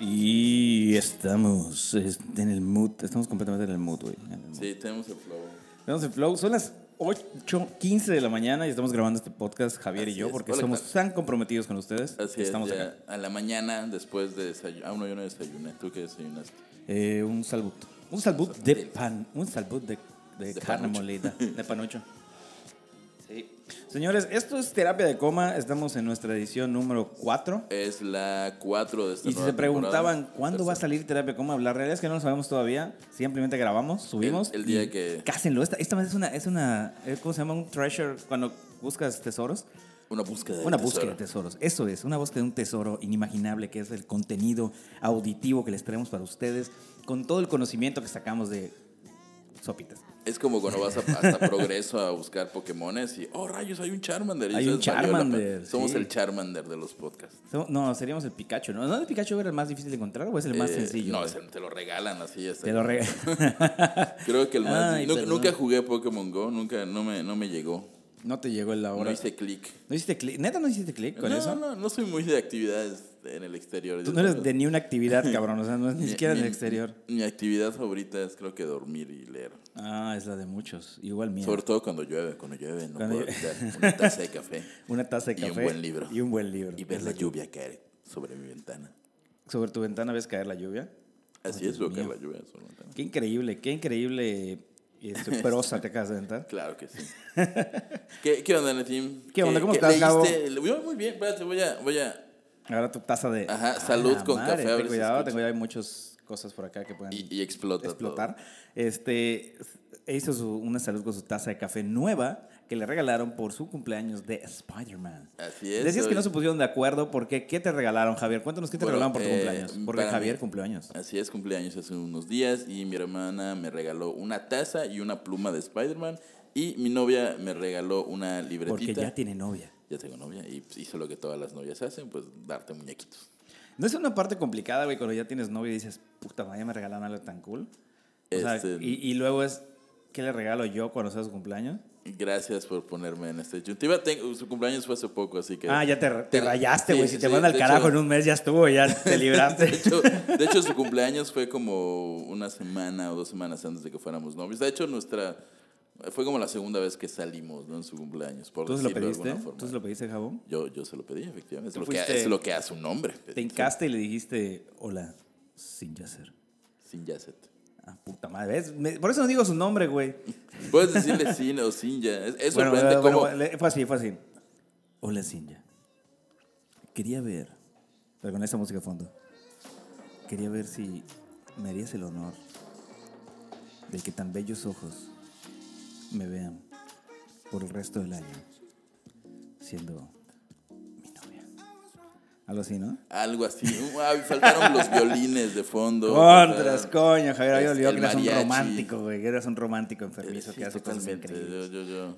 Y estamos en el mood, estamos completamente en el mood, güey. Sí, tenemos el flow. Tenemos el flow, son las 8.15 de la mañana y estamos grabando este podcast, Javier y yo, es. porque Hola, somos tan comprometidos con ustedes. Así que es, estamos acá. a la mañana después de desayunar. Ah, no, yo no desayuné. ¿Tú qué desayunaste? Eh, un salbut. Un salbut de pan, un salbut de, de De carne panucho. molida, de panucho. Señores, esto es terapia de coma, estamos en nuestra edición número 4. Es la 4 de esta Y si se preguntaban temporada. cuándo va a salir terapia de coma, la realidad es que no lo sabemos todavía. Simplemente grabamos, subimos. El- el día que- Cásenlo. Esta, esta vez es una, es una. eh, ¿Cómo se llama? Un treasure cuando buscas tesoros. Una búsqueda de Una tesoro. búsqueda de tesoros. Eso es, una búsqueda de un tesoro inimaginable que es el contenido auditivo que les traemos para ustedes con todo el conocimiento que sacamos de Sopitas. Es como cuando vas a- hasta Progreso a buscar Pokémones y, oh rayos, hay un Charmander. Y Hay un. Charmander, Somos sí. el Charmander de los podcasts. No, seríamos el Pikachu, ¿no? ¿No el Pikachu era el más difícil de encontrar o es el más Eh, sencillo? No, te lo regalan así. está Te lo bien. rega- Creo que el más. Ay, nunca jugué Pokémon Go, nunca, no me, no me llegó. No te llegó la hora. No hice clic. ¿No hiciste clic? ¿Neta no hiciste clic con no, eso? No, no soy muy de actividades en el exterior. Tú no eres de ni una actividad, cabrón. O sea, no es ni Mi- siquiera en el exterior. Mi actividad favorita es creo que dormir y leer. Ah, es la de muchos. Igual mía. Sobre todo cuando llueve. Cuando llueve no Cuando puedo evitar una taza de café Una taza de Y un café. buen libro. Y un buen libro. y ver la lo- lluvia caer sobre mi ventana. Sobre tu ventana ves caer la lluvia. Así es, veo caer la lluvia sobre mi ventana. Qué increíble, qué increíble este, prosa te acabas de aventar. Claro que sí. ¿Qué, qué onda, Netim? ¿Qué onda? ¿Cómo qué estás, Gabo? muy bien, espérate, voy a, voy a... Ahora tu taza de. Ajá, salud la con café, a ver Ten cuidado, escucha. ten cuidado, hay muchas cosas por acá que pueden Y, y explota explotar. Este hizo su- una salud con su taza de café nueva que le regalaron por su cumpleaños de Spider-Man. Así es. Decías que no se pusieron de acuerdo porque ¿qué te regalaron, Javier? Cuéntanos qué te Bueno, regalaron por tu eh, cumpleaños. Porque Javier mí- cumplió años. Así es, cumpleaños hace unos días y mi hermana me regaló una taza y una pluma de Spider-Man y mi novia me regaló una libretita. Porque ya tiene novia. Ya tengo novia y pues, hizo lo que todas las novias hacen, pues darte muñequitos. ¿No es una parte complicada, güey, cuando ya tienes novia y dices, puta madre, me regalaron algo tan cool? O sea, Este- y, y luego es, ¿qué le regalo yo cuando sea su cumpleaños? Gracias por ponerme en este disyuntiva. Su cumpleaños fue hace poco, así que... Ah, ya te, te rayaste, güey. sí, si te sí, manda al carajo hecho- en un mes, ya estuvo, ya te libraste. De hecho, de hecho, su cumpleaños fue como una semana o dos semanas antes de que fuéramos novios. De hecho, nuestra... Fue como la segunda vez que salimos, ¿no? En su cumpleaños, por ¿Tú se lo pediste? ¿Tú se lo pediste, Jabón? Yo, yo se lo pedí, efectivamente. Es lo, que, es lo que hace un hombre. Te hincaste y le dijiste, hola, sin yacer. Sin Yasset. Ah, puta madre. ¿ves? Me- por eso no digo su nombre, güey. Puedes decirle sin o sin ya. Es, es Bueno, sorprendente bueno, cómo... bueno, fue así, fue así. Hola, Sinja. Quería ver, pero con esta música de fondo, quería ver si me harías el honor de que tan bellos ojos me vean por el resto del año siendo mi novia. Algo así, ¿no? Algo así. Ay, faltaron los violines de fondo. Contras, coño, Javier, había Es olvidado que eras un romántico, güey. Que eras un romántico enfermizo sí, que hace cosas increíbles. Yo, yo, yo.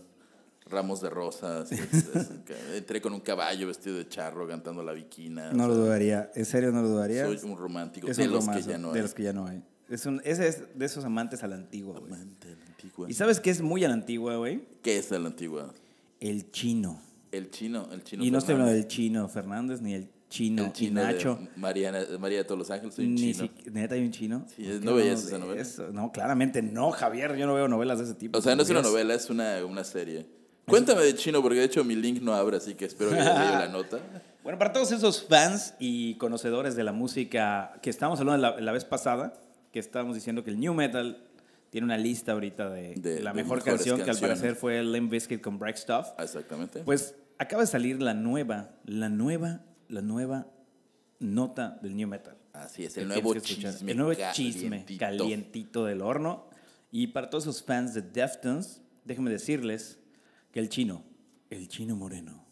Ramos de rosas. es- es- entré con un caballo vestido de charro cantando la viquina. No lo sea, dudaría, en serio no lo dudaría. Soy un romántico. Es de un los romazo, no de los que ya no hay. Es un, ese es de esos amantes a la antigua, güey. Amante de la antigua. ¿Y sabes qué es muy a la antigua, güey? ¿Qué es de la antigua? El chino. El chino. El chino y no estoy hablando del chino Fernández ni el chino, El chino de Nacho. Mariana, María de todos los ángeles. Soy un Ni chino. si- neta hay un chino. Sí, ¿Por qué ¿no veías esa novela? eso? No, claramente no, Javier. Yo no veo novelas de ese tipo. O sea, no es una novela, es una, una serie. Cuéntame de chino, porque de hecho mi link no abre, así que espero que haya leído la nota. Bueno, para todos esos fans y conocedores de la música que estábamos hablando la, la vez pasada, que estábamos diciendo que el New Metal tiene una lista ahorita de, De- la de mejor canción, que al canciones. parecer fue Limp Bizkit con Break Stuff. Exactamente. Pues acaba de salir la nueva, la nueva, la nueva nota del New Metal. Así es, el nuevo chisme. El nuevo chisme calientito. calientito del horno. Y para todos esos fans de Deftones, déjenme decirles que el chino, el chino moreno,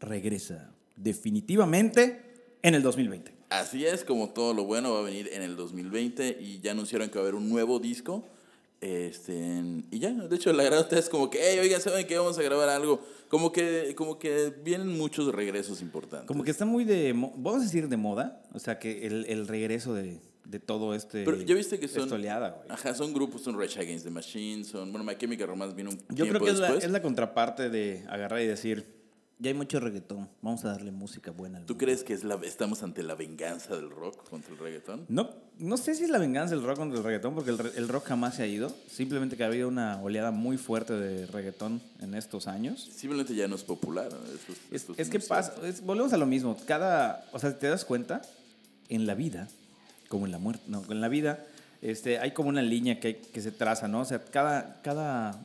regresa definitivamente en el 2020. Así es, como todo lo bueno va a venir en el 2020 y ya anunciaron que va a haber un nuevo disco. Este, y ya, de hecho, la gran nota es como que, hey, oigan, ¿saben que vamos a grabar algo? Como que, como que vienen muchos regresos importantes. Como que está muy de, mo- vamos a decir de moda, o sea que el, el regreso de, de todo este... Pero ya viste que son. oleada. Ajá, son grupos, son Rage Against the Machine, son. Bueno, My Chemical Romance vino un Yo creo tiempo que es la, después. es la contraparte de agarrar y decir, ya hay mucho reggaetón. Vamos a darle música buena. al ¿Tú mundo. crees que es la, estamos ante la venganza del rock contra el reggaetón? No, no sé si es la venganza del rock contra el reggaetón, porque el, rock jamás se ha ido. Simplemente que ha habido una oleada muy fuerte de reggaetón en estos años. Simplemente ya no es popular. ¿no? Es, que pasa, es- volvemos a lo mismo. Cada, o sea, te das cuenta, en la vida, como en la muerte, no, en la vida, este, hay como una línea que, que se traza, ¿no? O sea, cada, cada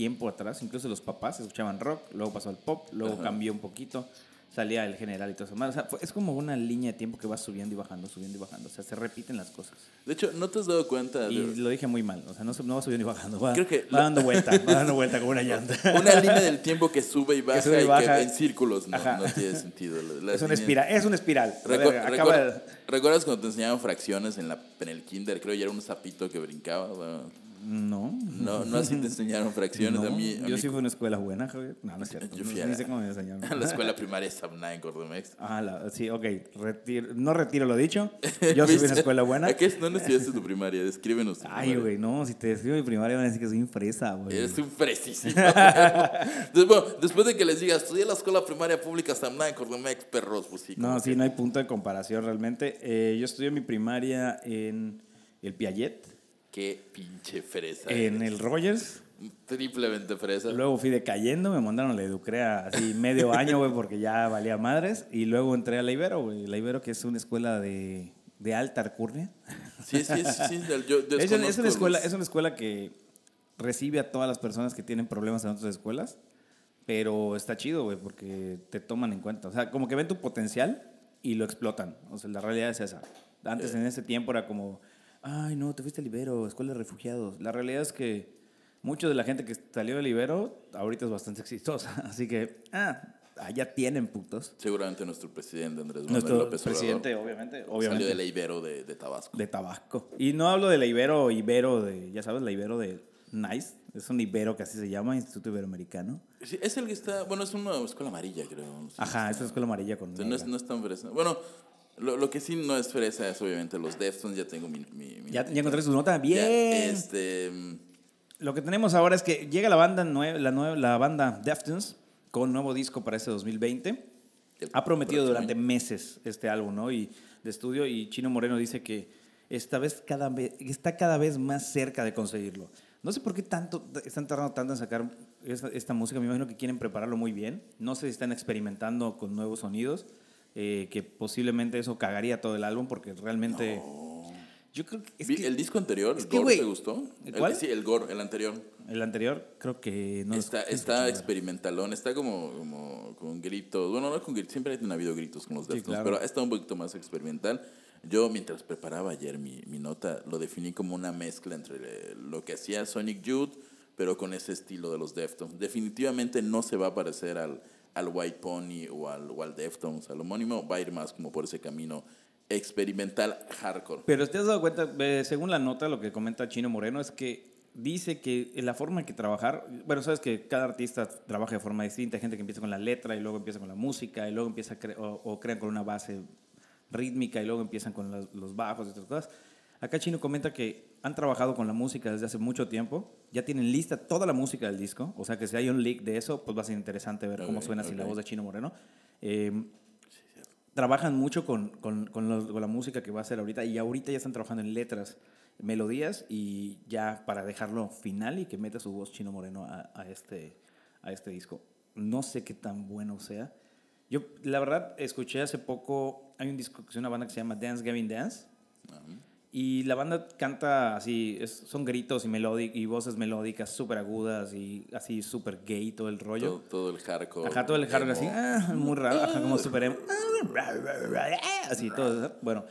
tiempo atrás, incluso los papás escuchaban rock, luego pasó al pop, luego Ajá. cambió un poquito, salía el general y todo eso. más. O sea, es como una línea de tiempo que va subiendo y bajando, subiendo y bajando. O sea, se repiten las cosas. De hecho, ¿no te has dado cuenta de Y lo dije muy mal, o sea, no, no va subiendo y bajando, va, Creo que va lo- dando vuelta, va dando vuelta como una llanta. una línea del tiempo que sube y baja sube y y baja. que en círculos no, no tiene sentido? La- Es una espiral, es una espiral. Recu- acaba recuer- de- ¿Recuerdas cuando te enseñaban fracciones en, la, en el kinder? Creo que era un sapito que brincaba. ¿no? No. No, no así te enseñaron fracciones. No, a mí, a yo mí- sí fui a una escuela buena, Javier. No, no es cierto. Yo no, fui a ni la- sé cómo me enseñaron. a la escuela primaria Sabna en Cordomex. Ah, la- sí, ok. Retiro- no retiro lo dicho. Yo sí fui a una escuela buena. ¿A qué ¿Dónde estudiaste tu primaria? Descríbenos tu Ay, güey, no. Si te describo mi primaria van a decir que soy un fresa, güey. Eres un fresísimo. después, bueno, después de que les digas, estudié la escuela primaria pública Samna en Cordomex, perros, pues sí. No, sí, que- no hay punto de comparación realmente. Eh, yo estudié mi primaria en el Piaget, Qué pinche fresa. en eres. el Rogers. Triplemente fresa. Luego fui decayendo, me mandaron a la Educrea así medio año, güey, porque ya valía madres. Y luego entré a la Ibero, güey. La Ibero, que es una escuela de, de alta alcurnia. Sí, sí, sí. sí, yo Es, una- es desconozco una escuela, es una escuela que recibe a todas las personas que tienen problemas en otras escuelas, pero está chido, güey, porque te toman en cuenta. O sea, como que ven tu potencial y lo explotan. O sea, la realidad es esa. Antes, en ese tiempo, era como, ay, no, te fuiste a Libero, escuela de refugiados. La realidad es que mucha de la gente que salió de Libero ahorita es bastante exitosa. Así que, ah, allá tienen putos. Seguramente nuestro presidente Andrés Manuel Nuestro López Obrador presidente, obviamente, salió obviamente. de la Ibero de, de Tabasco. De Tabasco. Y no hablo de la Ibero, Ibero de, ya sabes, la Ibero de Nice. Es un Ibero que así se llama, Instituto Iberoamericano. Sí, es el que está, bueno, es una escuela amarilla, creo. Sí, Ajá, esa es escuela amarilla con Entonces, no, es, no es tan fresa. Bueno, lo, lo que sí no es fresa es obviamente los Deftones, ya tengo mi... mi, mi Ya, ya encontré su nota. Ya, Bien. este, mm, Lo que tenemos ahora es que llega la banda, nue- la, nueva, la banda Deftones con nuevo disco para este 2020. el Ha prometido durante año. meses este álbum, ¿no? Y de estudio y Chino Moreno dice que esta vez cada vez está cada vez más cerca de conseguirlo. No sé por qué tanto están tardando tanto en sacar esta, esta música. Me imagino que quieren prepararlo muy bien. No sé si están experimentando con nuevos sonidos, eh, que posiblemente eso cagaría todo el álbum porque realmente yo creo que es que el disco anterior, es que, Gore, güey, ¿te gustó? ¿el El- cuál? sí, el Gore, el anterior. el anterior creo que no está está experimentalón, está como, como con gritos. Bueno, no con gritos, siempre han habido gritos con los Sí, Deftones, claro. pero está un poquito más experimental. Yo, mientras preparaba ayer mi, mi nota, lo definí como una mezcla entre lo que hacía Sonic Youth, pero con ese estilo de los Deftones. Definitivamente no se va a parecer al, al White Pony o al, o al Deftones, al homónimo, va a ir más como por ese camino experimental hardcore. Pero te has dado cuenta, según la nota, lo que comenta Chino Moreno es que dice que la forma en que trabajar, bueno, sabes que cada artista trabaja de forma distinta, hay gente que empieza con la letra y luego empieza con la música y luego empieza o, crean con una base rítmica y luego empiezan con los bajos y otras cosas. Acá Chino comenta que han trabajado con la música desde hace mucho tiempo, ya tienen lista toda la música del disco, o sea que si hay un leak de eso, pues va a ser interesante ver cómo suena sin la voz de Chino Moreno. Eh, trabajan mucho con, con, con los- con la música que va a hacer ahorita y ahorita ya están trabajando en letras, melodías y ya para dejarlo final y que meta su voz Chino Moreno a, a este, a este disco. No sé qué tan bueno sea. Yo, la verdad, escuché hace poco, hay un disco que es una banda que se llama Dance Gavin Dance y la banda canta así, es- son gritos y, y voces melódicas súper agudas y así súper gay todo el rollo. Todo, todo el hardcore. Ajá, todo el hardcore así, ah, muy raro, ajá, como super emo. Así, todo. Bueno,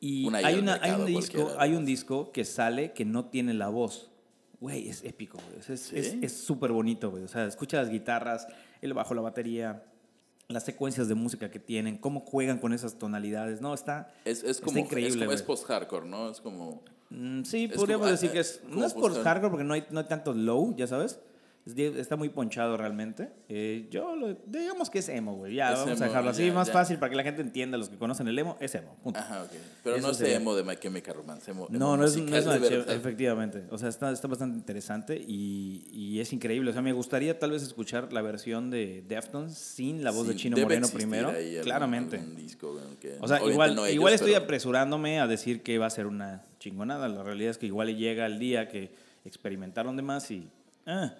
y Una hay, una, hay, un disco, hay un disco que sale que no tiene la voz. Güey, es épico, güey. Es- Es ¿Sí? súper bonito, güey. O sea, escucha las guitarras, el bajo, la batería, las secuencias de música que tienen, cómo juegan con esas tonalidades. No, está, Es, es está como, increíble, es, como- es post-hardcore, ¿no? Es como... Mm, sí, Es podríamos como- decir ah, que es. como No es por post- hardcore porque no hay, no hay tanto low, ya sabes. Está muy ponchado realmente. Eh, yo lo- digamos que es emo, güey. Ya, Es vamos emo, a dejarlo así, ya, más ya. fácil para que la gente entienda, los que conocen el emo, es emo. punto. Ajá, ok. Pero Eso no es sería. emo de My Chemical Romance, emo, emo No, no es, no es una de efectivamente. O sea, está, está bastante interesante y, y es increíble. O sea, me gustaría tal vez escuchar la versión de Deftones sin la voz de Sí, Chino debe Moreno primero. algún- claramente. algún disco que- O sea, igual, no ellos, igual estoy pero- apresurándome a decir que va a ser una chingonada. La realidad es que igual llega el día que experimentaron de más y... Ah,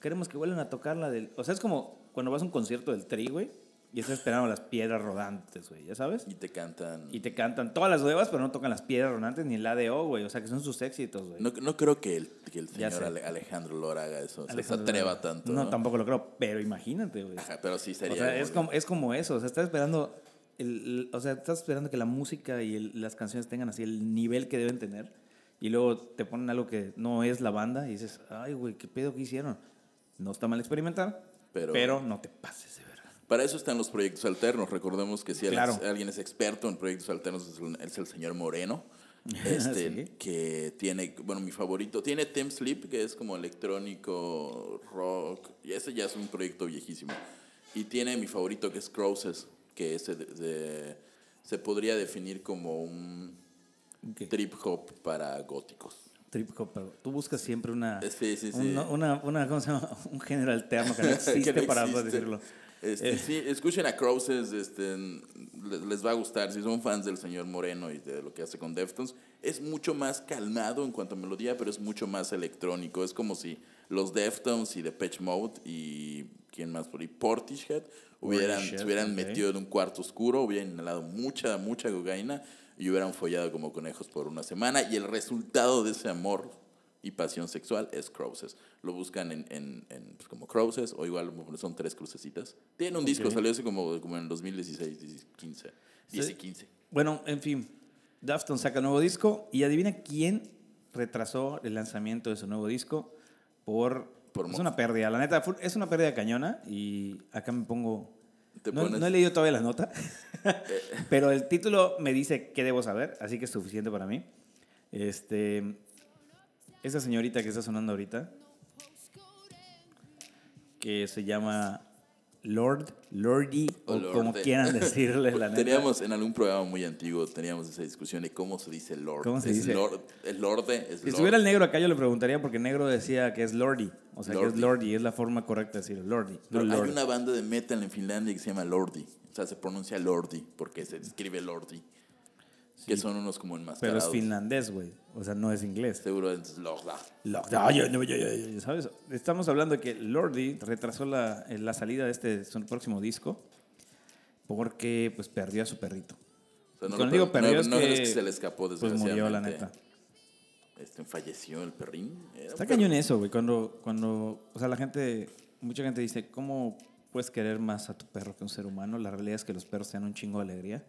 queremos que vuelvan a tocar la del... O sea, es como cuando vas a un concierto del Tri, güey, y estás esperando las piedras rodantes, güey, ¿ya sabes? Y te cantan. Y te cantan todas las nuevas, pero no tocan las piedras rodantes ni el ADO, güey. O sea, que son sus éxitos, güey. No, no creo que el, que el señor Alejandro Lora haga eso. o sea, se atreva tanto. No, No, tampoco lo creo, pero imagínate, güey. Ajá, pero sí O sería. sea, es como- como, es como eso. O sea, estás esperando. El, el- o sea, estás esperando que la música y el- las canciones tengan así el nivel que deben tener. Y luego te ponen algo que no es la banda y dices, ay, güey, ¿qué pedo que hicieron? No está mal experimentar, Pero- pero, no te pases de verga. Para eso están los proyectos alternos. Recordemos que si alguien, Claro. alguien es experto en proyectos alternos es el, es el señor Moreno. Este, Sí. que tiene, bueno, mi favorito, tiene Tim Sleep, que es como electrónico, rock, y ese ya es un proyecto viejísimo. Y tiene mi favorito, que es Crosses, que ese de- de- se podría definir como un trip hop para góticos. Trip hop, pero tú buscas siempre una, Sí, sí, sí. una, una, una- ¿cómo se llama? un género alterno que no existe Que no para existe. decirlo. Este, Eh. Sí, escuchen a Crosses, este, les, les va a gustar. Si son fans del señor Moreno y de lo que hace con Deftones, es mucho más calmado en cuanto a melodía, pero es mucho más electrónico. Es como si los Deftones y Depeche Mode y quién más por ahí, Portishead, hubieran, Portishead, se hubieran ok. metido en un cuarto oscuro, hubieran inhalado mucha, mucha cocaína y hubieran follado como conejos por una semana. Y el resultado de ese amor y pasión sexual es Crosses. Lo buscan en, en, en, pues, como o igual son tres crucecitas. Tiene un disco, salió hace como, como en 2016, 15, 10 y Sí. 15. Bueno, en fin, Dafton saca nuevo disco y adivina quién retrasó el lanzamiento de su nuevo disco por... Por es una pérdida, la neta, es una pérdida cañona y acá me pongo... Te No, pones- no he leído todavía la nota, pero el título me dice qué debo saber, así que es suficiente para mí. Este, esa señorita que está sonando ahorita, que se llama Lord, Lordy, o, O como quieran decirle, la neta. Teníamos en algún programa muy antiguo, teníamos esa discusión de cómo se dice Lord. ¿Cómo se ¿Es dice? Lord, ¿Es Lorde? ¿Es Si Lord? estuviera el negro acá, yo le preguntaría porque negro decía que es Lordy. O sea, que es Lordy, es la forma correcta de decirlo, Lordy. No hay una banda de metal en Finlandia que se llama Lordi. O sea, se pronuncia Lordi porque se escribe Lordi. Que son unos como Pero enmascarados. es finlandés, güey. O sea, no es inglés. Seguro es Lorda. Lo- Ay, ay, ay, ay, ay, ay, ¿Sabes? Estamos hablando de que Lordy retrasó la, eh, la salida de este su próximo disco porque pues perdió a su perrito. O sea, no Cuando digo per- perdió no- es no que, es que se le escapó Pues murió, la neta. Este, falleció el perrín. Era Está cañón eso, güey. Cuando, cuando, o sea, la gente, mucha gente dice, ¿cómo puedes querer más a tu perro que a un ser humano? La realidad es que los perros te dan un chingo de alegría.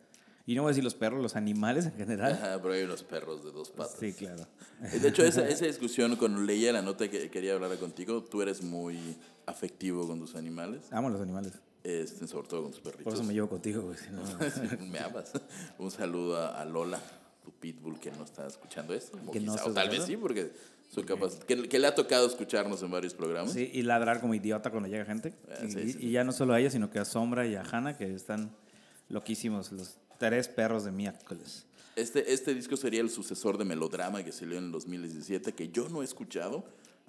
Y no voy a decir los perros, los animales en general. Ajá, pero hay unos perros de dos patas. Sí, claro. De hecho, esa, esa discusión, cuando leía la nota que quería hablar contigo, tú eres muy afectivo con tus animales, Amo los animales. este, sobre todo con tus perritos. Por eso me llevo contigo, güey. si no- me amas. Un saludo a, Lola, tu pitbull, que no está escuchando esto. Que no quizá- está o tal vez sí, porque soy capaz. Que, que le ha tocado escucharnos en varios programas. Sí, y ladrar como idiota cuando llega gente. Ah, y, sí, sí. y ya no solo a ella, sino que a Sombra y a Hannah, que están loquísimos, los tres perros de miércoles. Este, este disco sería el sucesor de Melodrama que salió en el 2017, que yo no he escuchado,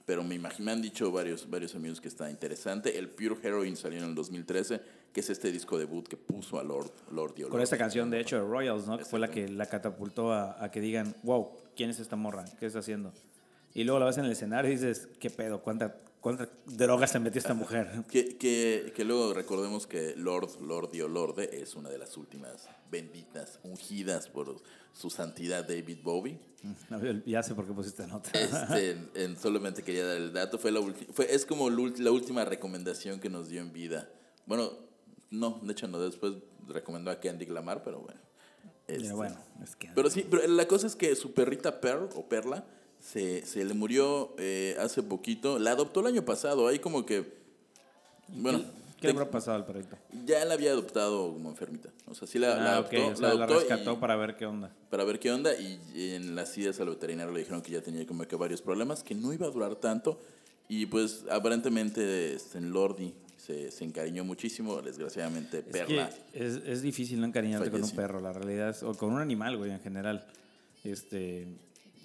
pero me imagino, me han dicho varios, varios amigos que está interesante. El Pure Heroine salió en el 2013, que es este disco debut que puso a Lord, Lord Con esta canción, de hecho, de Royals, ¿no? Que fue la que la catapultó a, a que digan, wow, ¿quién es esta morra? ¿Qué está haciendo? Y luego la ves en el escenario y dices, ¿qué pedo? ¿Cuánta, cuánta droga se metió esta mujer? Que, que, que luego recordemos que Lord, Lord y Olorde es una de las últimas benditas, ungidas por su santidad David Bowie. Ya sé por qué pusiste nota. Este, en- solamente quería dar el dato. Fue la fue, es como la última recomendación que nos dio en vida. Bueno, no, de hecho no. Después recomendó a Kendrick Lamar, pero bueno. Este, Pero bueno, es que... Pero sí, pero la cosa es que su perrita Pearl o Perla se, se le murió eh, hace poquito. La adoptó el año pasado. Ahí como que. Bueno, ¿Qué le te- habrá pasado al perrito? ya la había adoptado como enfermita. O sea, sí la, la Ah, adoptó, ok, o sea, la, adoptó y- rescató para ver qué onda. para ver qué onda y en las idas al veterinario le dijeron que ya tenía como que varios problemas, que no iba a durar tanto Y pues aparentemente este, Lordi se, se encariñó muchísimo, desgraciadamente Es, Perla. es, es difícil no encariñarte con un perro, la realidad es, o con un animal, güey, en general. Este,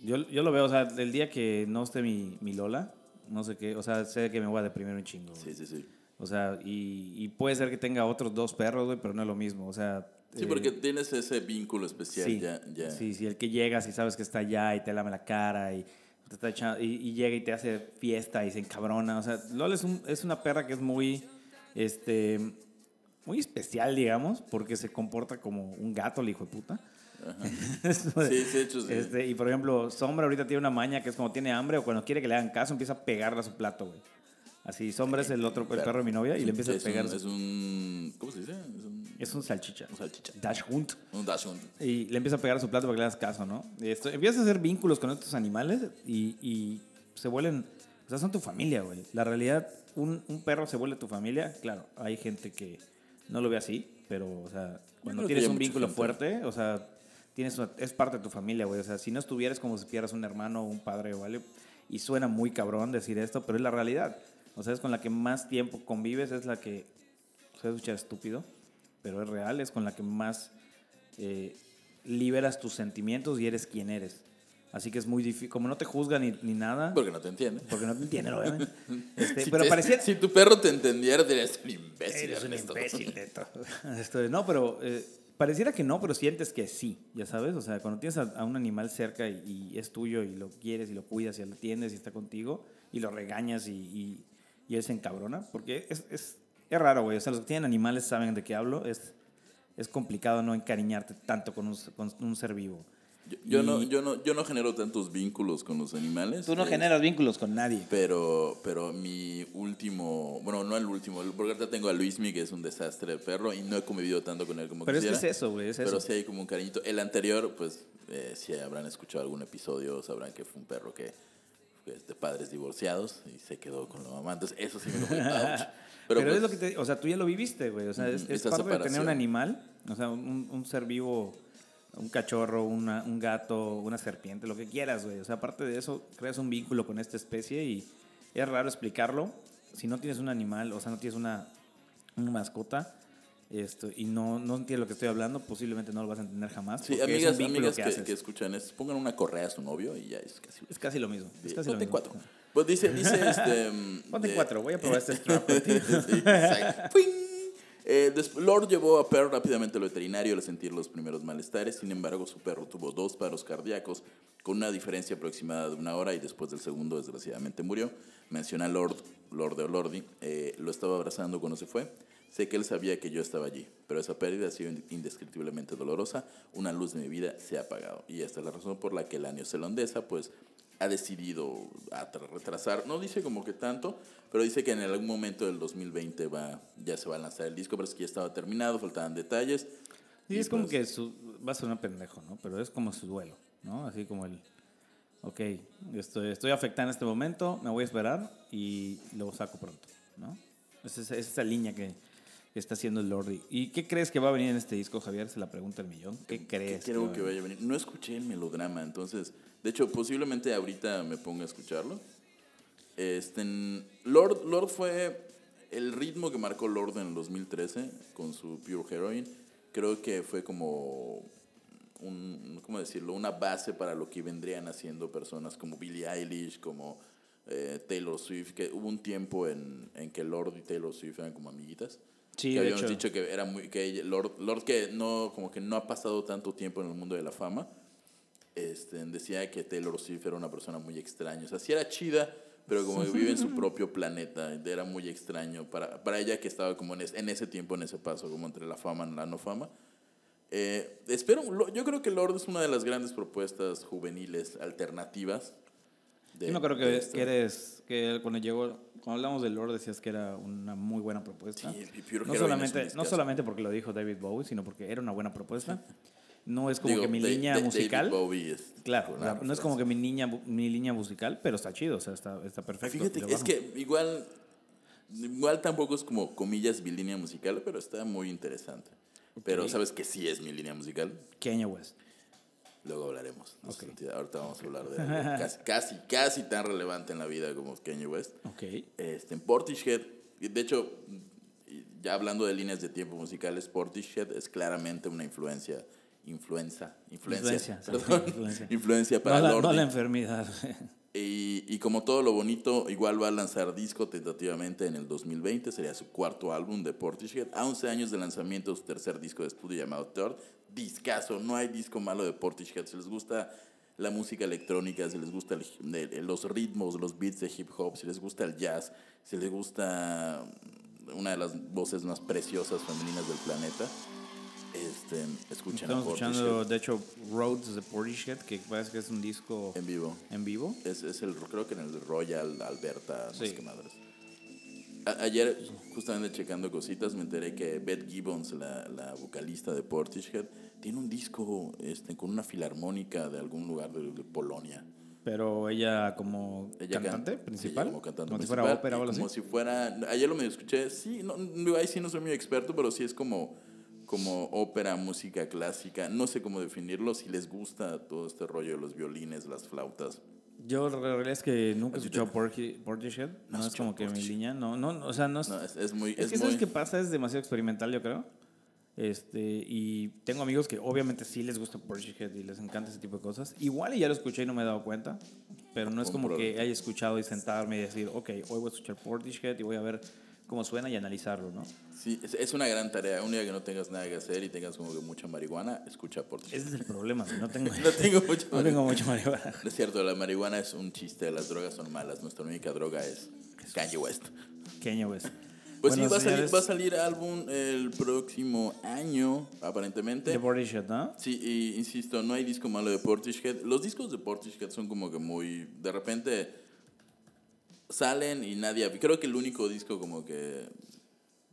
yo, yo lo veo, o sea, el día que no esté mi, mi Lola, no sé qué, o sea, sé que me voy a deprimir un chingo. güey. Sí, sí, sí. O sea, y, y puede ser que tenga otros dos perros, güey, pero no es lo mismo. O sea. Sí, eh, porque tienes ese vínculo especial sí, ya. ya. sí, sí, el que llegas y sabes que está allá y te lame la cara y, te está echando- y, y llega y te hace fiesta y se encabrona. O sea, Lola es, un- es una perra que es muy, este, muy especial, digamos, porque se comporta como un gato, el hijo de puta. Sí, sí, hecho, sí. este, y por ejemplo, Sombra ahorita tiene una maña que es cuando tiene hambre o cuando quiere que le hagan caso, empieza a pegarle a su plato, güey. Así, Sombra es el otro, el perro de mi novia y le empieza a pegar. Un, es un. ¿Cómo se dice? Es un, Es un salchicha. un salchicha. Dash Hunt. Un dachshund. Y le empieza a pegar a su plato para que le hagas caso, ¿no? Esto, empiezas a hacer vínculos con estos animales y, y se vuelven. O sea, son tu familia, güey. La realidad, un, un perro se vuelve tu familia. Claro, hay gente que no lo ve así, pero, o sea, cuando tienes un vínculo gente. fuerte, o sea, tienes una- es parte de tu familia, güey. O sea, si no estuvieras como si pierdas un hermano o un padre, ¿vale? Y suena muy cabrón decir esto, pero es la realidad. O sea, es con la que más tiempo convives, es la que. Se va a escuchar estúpido, pero es real, es con la que más eh, liberas tus sentimientos y eres quien eres. Así que es muy difícil, como no te juzgan ni, ni nada, Porque no te entiende. porque no te entienden, obviamente. Este, Si pero te- pareciera... Si tu perro te entendiera, dirías un imbécil. Eres un Ernesto". imbécil, neto. Esto, no, pero eh, pareciera que no, pero sientes que sí, ya sabes. O sea, cuando tienes a, un animal cerca y, y es tuyo y lo quieres y lo cuidas y lo atiendes y está contigo y lo regañas y, y, y él se encabrona, porque es, es, es raro, güey. O sea, los que tienen animales saben de qué hablo. Es, es complicado no encariñarte tanto con un, con un ser vivo. Yo, yo no, yo, no, yo no genero tantos vínculos con los animales. Tú no generas vínculos con nadie. Pero, pero mi último, bueno, no el último, porque ahorita tengo a Luismi, que es un desastre de perro, y no he convivido tanto con él como Pero es que quisiera. es eso, güey, es Pero eso. sí hay como un cariñito. El anterior, pues, eh, si habrán escuchado algún episodio, sabrán que fue un perro que de padres divorciados y se quedó con la mamá. Entonces, eso sí me lo. Pero, pues, es lo que te, o sea, tú ya lo viviste, güey. O sea, es, es parte de tener un animal, o sea, un, un ser vivo, un cachorro, una- un gato, una serpiente, lo que quieras, güey. O sea, aparte de eso, creas un vínculo con esta especie y es raro explicarlo. Si no tienes un animal, o sea, no tienes una, una mascota esto, y no, no entiendes lo que estoy hablando, posiblemente no lo vas a entender jamás. Sí, es amigas, un amigas que, que, haces. que escuchan esto, pongan una correa a su novio y ya es casi. Es casi lo mismo. Es casi lo Ponte mismo. cuatro. Pues dice, dice este. Ponte de- cuatro, voy a probar este strap. Sí, exacto. Eh, Lord llevó a Pearl rápidamente al veterinario al sentir los primeros malestares. Sin embargo, su perro tuvo dos paros cardíacos con una diferencia aproximada de una hora y después del segundo, desgraciadamente, murió. Menciona Lord, Lord de Lordi, eh, lo estaba abrazando cuando se fue. Sé que él sabía que yo estaba allí, pero esa pérdida ha sido indescriptiblemente dolorosa. Una luz de mi vida se ha apagado. Y esta es la razón por la que la neozelandesa, pues, ha decidido atra- retrasar, no dice como que tanto, pero dice que en algún momento del 2020 va, ya se va a lanzar el disco, pero es que ya estaba terminado, faltaban detalles. Sí, Y es como pues, que su, va a sonar pendejo, ¿no? Pero es como su duelo, ¿no? Así como el, ok, estoy, estoy afectada en este momento, me voy a esperar y lo saco pronto, ¿no? Es esa, es esa línea que, que está haciendo el Lordi. ¿Y qué crees que va a venir en este disco, Javier? Se la pregunta el millón. ¿Qué ¿Qué crees? quiero va a que vaya a venir? No escuché el melodrama, entonces, de hecho, posiblemente ahorita me ponga a escucharlo. Este, Lord, Lord fue el ritmo que marcó Lord en el 2013 con su Pure Heroine. Creo que fue como un, ¿cómo decirlo? Una base para lo que vendrían haciendo personas como Billie Eilish, como eh, Taylor Swift, que hubo un tiempo en, en que Lord y Taylor Swift eran como amiguitas. Sí, que de habíamos hecho. dicho que era muy que Lord, Lord que no como que no ha pasado tanto tiempo en el mundo de la fama este, decía que Taylor Swift era una persona muy extraña. O sea sí era chida pero como que vive en su propio planeta era muy extraño para, para ella que estaba como en, es- en ese tiempo en ese paso como entre la fama y la no fama. Eh, espero yo creo que Lord es una de las grandes propuestas juveniles alternativas de- Yo me acuerdo de que, que eres, que cuando llegó, cuando hablamos del Lord decías que era una muy buena propuesta. Sí, no, solamente, no solamente porque lo dijo David Bowie, sino porque era una buena propuesta. No es como Digo, que mi Da- línea Da- musical. Es Claro, una o sea, no es como que mi niña mi línea musical, pero está chido, o sea, está, está perfecto. Fíjate, es que igual, igual tampoco es como comillas mi línea musical, pero está muy interesante. Pero Ok. sabes que sí es mi línea musical. Kanye West. Luego hablaremos. de sentido. Ahorita vamos a hablar de algo casi, casi, casi tan relevante en la vida como Kanye West. Ok. Este, en Portishead, de hecho, ya hablando de líneas de tiempo musicales, Portishead es claramente una influencia, influenza, influencia, Influencia, perdón, influencia. influencia para No la, no la enfermedad. Y, y como todo lo bonito, igual va a lanzar disco tentativamente en el 2020, sería su cuarto álbum de Portishead. A 11 años de lanzamiento, su tercer disco de estudio llamado Third. Discaso, no hay disco malo de Portishead. Si les gusta la música electrónica, si les gusta el- el- los ritmos, los beats de hip hop, si les gusta el jazz, si les gusta una de las voces más preciosas femeninas del planeta, este, escuchen Estamos escuchando, de hecho, Roads de Portishead, que parece que es un disco en vivo. en vivo. Es, es el, creo que en el Royal Alberta, no sé Sí. qué madres. A- ayer, justamente checando cositas, me enteré que Beth Gibbons, la, la vocalista de Portishead, tiene un disco este, con una filarmónica de algún lugar de, de Polonia. Pero ella como Ella cantante can- principal. ella como cantante como si principal, fuera ópera o algo así. Como si fuera. Ayer lo me escuché. Sí, no, ahí sí no soy muy experto, pero sí es como, como ópera, música clásica. No sé cómo definirlo. Si les gusta todo este rollo de los violines, las flautas. Yo la realidad es que nunca he escuchado Porti- Portishead. No, es como que mi línea. No, no, o sea, no es. No, es, es muy. es, Es, que muy sabes qué pasa, es demasiado experimental, yo creo. Este, y tengo amigos que obviamente sí les gusta Portishead y les encanta ese tipo de cosas. Igual y ya lo escuché y no me he dado cuenta. Pero no es como que haya escuchado y sentarme y decir, ok, hoy voy a escuchar Portishead y voy a ver cómo suena y analizarlo, ¿no? Sí, es, es una gran tarea. Un día que no tengas nada que hacer y tengas como que mucha marihuana, escucha Portishead. Ese es el problema, no tengo, No tengo mucho no tengo mucho marihuana. No es cierto, la marihuana es un chiste, las drogas son malas. Nuestra única droga es Kanye West. Kanye West. Pues Bueno, sí, va a, salir, va a salir álbum el próximo año, aparentemente. De Portishead, ¿no? Sí, y insisto, no hay disco malo de Portishead. Los discos de Portishead son como que muy. De repente salen y nadie. Creo que el único disco como que.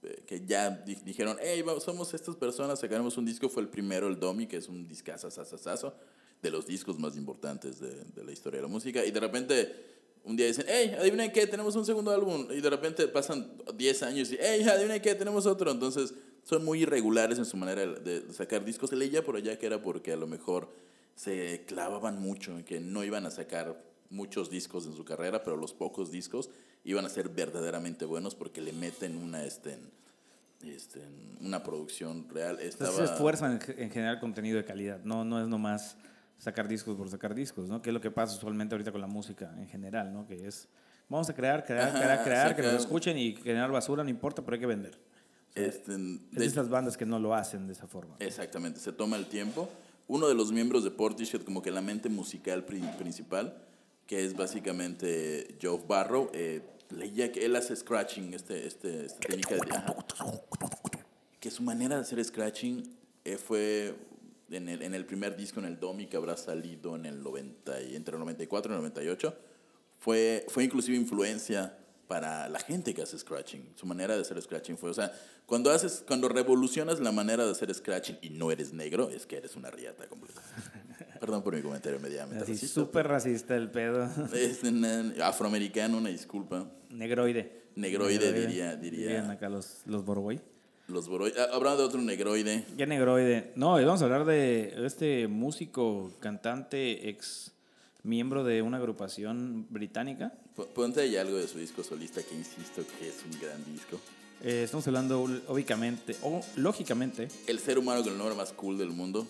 eh, Que ya di- dijeron, hey, somos estas personas, sacaremos un disco. Fue el primero, el Domi, que es un discazo, de los discos más importantes de, de la historia de la música. Y de repente, un día dicen, hey, adivinen qué, tenemos un segundo álbum. Y de repente pasan 10 años y, hey, adivinen qué, tenemos otro. Entonces, son muy irregulares en su manera de sacar discos. Se leía por allá que era porque a lo mejor se clavaban mucho que no iban a sacar muchos discos en su carrera, pero los pocos discos iban a ser verdaderamente buenos porque le meten una, este, este, una producción real. Entonces Estaba, se esfuerzan en, ge- en generar contenido de calidad. No, no es nomás sacar discos por sacar discos, ¿no? Que es lo que pasa usualmente ahorita con la música en general, ¿no? Que es, vamos a crear, crear, Ajá, crear, crear, que nos escuchen y generar basura, no importa, pero hay que vender. este, Es de- esas bandas que no lo hacen de esa forma. Exactamente, se toma el tiempo. Uno de los miembros de Portishead, como que la mente musical pri- principal, que es básicamente Joe Barrow, eh, leía que él hace scratching, este, este, esta técnica de... ajá. que su manera de hacer scratching eh, fue en el, en el primer disco, en el Domi, que habrá salido en el 90, y- entre el 94 y el 98, fue, fue inclusive influencia para la gente que hace scratching. Su manera de hacer scratching fue, o sea, cuando haces, cuando revolucionas la manera de hacer scratching y no eres negro, es que eres una riata completa. Perdón por mi comentario medianamente Así racista. súper racista el pedo. Afroamericano, una disculpa. Negroide. Negroide, diría- diría. Dirían acá los, los Boroboy. Los boro- ah, Hablando de otro negroide. Ya negroide. No, vamos a hablar de este músico, cantante, ex miembro de una agrupación británica. Ponte ahí algo de su disco solista que insisto que es un gran disco. Eh, estamos hablando obviamente, o lógicamente, El ser humano con el nombre más cool del mundo.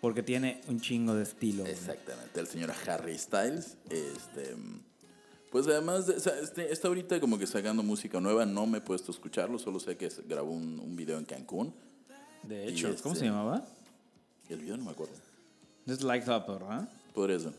porque tiene un chingo de estilo. Exactamente, el señor Harry Styles. Este, pues además, de- o sea, este, está ahorita como que sacando música nueva. No me he puesto a escucharlo, solo sé que grabó un, un video en Cancún. De hecho, ¿cómo este- se llamaba? El video no me acuerdo. Es Like Up, ¿verdad? Por eso.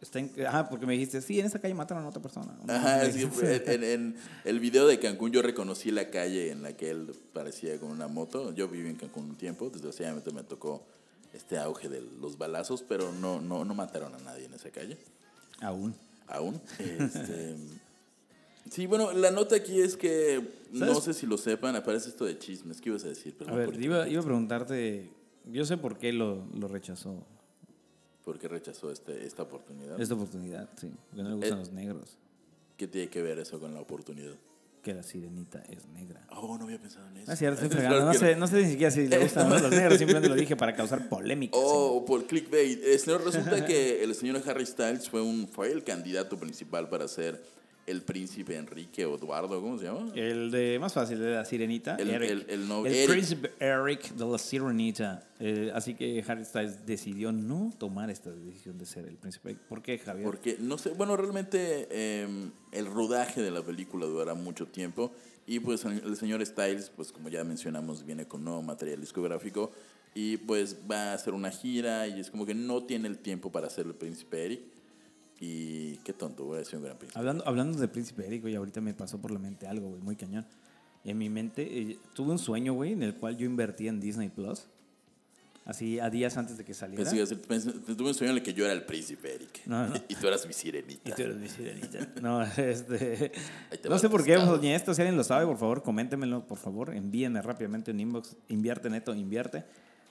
Está en, ah, porque me dijiste, sí, en esa calle mataron a otra persona. Ajá, fue- en, en el video de Cancún yo reconocí la calle en la que él parecía con una moto. Yo viví en Cancún un tiempo, desgraciadamente me tocó este auge de los balazos, pero no, no, no mataron a nadie en esa calle, Aún. aún. Este, sí, bueno, la nota aquí es que no sé si lo sepan, aparece esto de chismes. ¿Qué ibas a decir? A ver, iba, iba a preguntarte, yo sé por qué lo, lo rechazó ¿Por qué rechazó este, esta oportunidad? esta oportunidad, sí, porque no le gustan Eh. los negros, ¿Qué tiene que ver eso con la oportunidad? que la sirenita es negra. Oh, Oh, no había pensado en eso. No es cierto, estoy Claro. No sé, no sé ni siquiera si le gustan ¿no? los negros, simplemente lo dije para causar polémica. Oh, por clickbait. Eh, señor, resulta que el señor Harry Styles fue, un, fue el candidato principal para ser el príncipe Enrique o Eduardo, ¿cómo se llama? El de más fácil, de la sirenita. El- Eric. el- el no- El Eric. príncipe Eric de la sirenita. Eh, así que Harry Styles decidió no tomar esta decisión de ser el príncipe Eric. ¿Por qué, Javier? Porque, no sé, bueno, realmente eh, el rodaje de la película durará mucho tiempo y pues el señor Styles, pues como ya mencionamos, viene con nuevo material discográfico y pues va a hacer una gira y es como que no tiene el tiempo para ser el príncipe Eric y qué tonto, voy a decir un gran príncipe. Hablando, hablando de príncipe Eric, güey, ahorita me pasó por la mente algo, güey, muy cañón. En mi mente, eh, tuve un sueño, güey, en el cual yo invertí en Disney Plus. Así, a días antes de que saliera. Pensé pensé- tuve un sueño en el que yo era el príncipe Eric No, no. y tú eras mi sirenita. Y tú eres mi sirenita. No, este. No sé por qué soñé esto. Si alguien lo sabe, por favor, coméntemelo, por favor. Envíenme rápidamente un inbox. Invierte neto, invierte.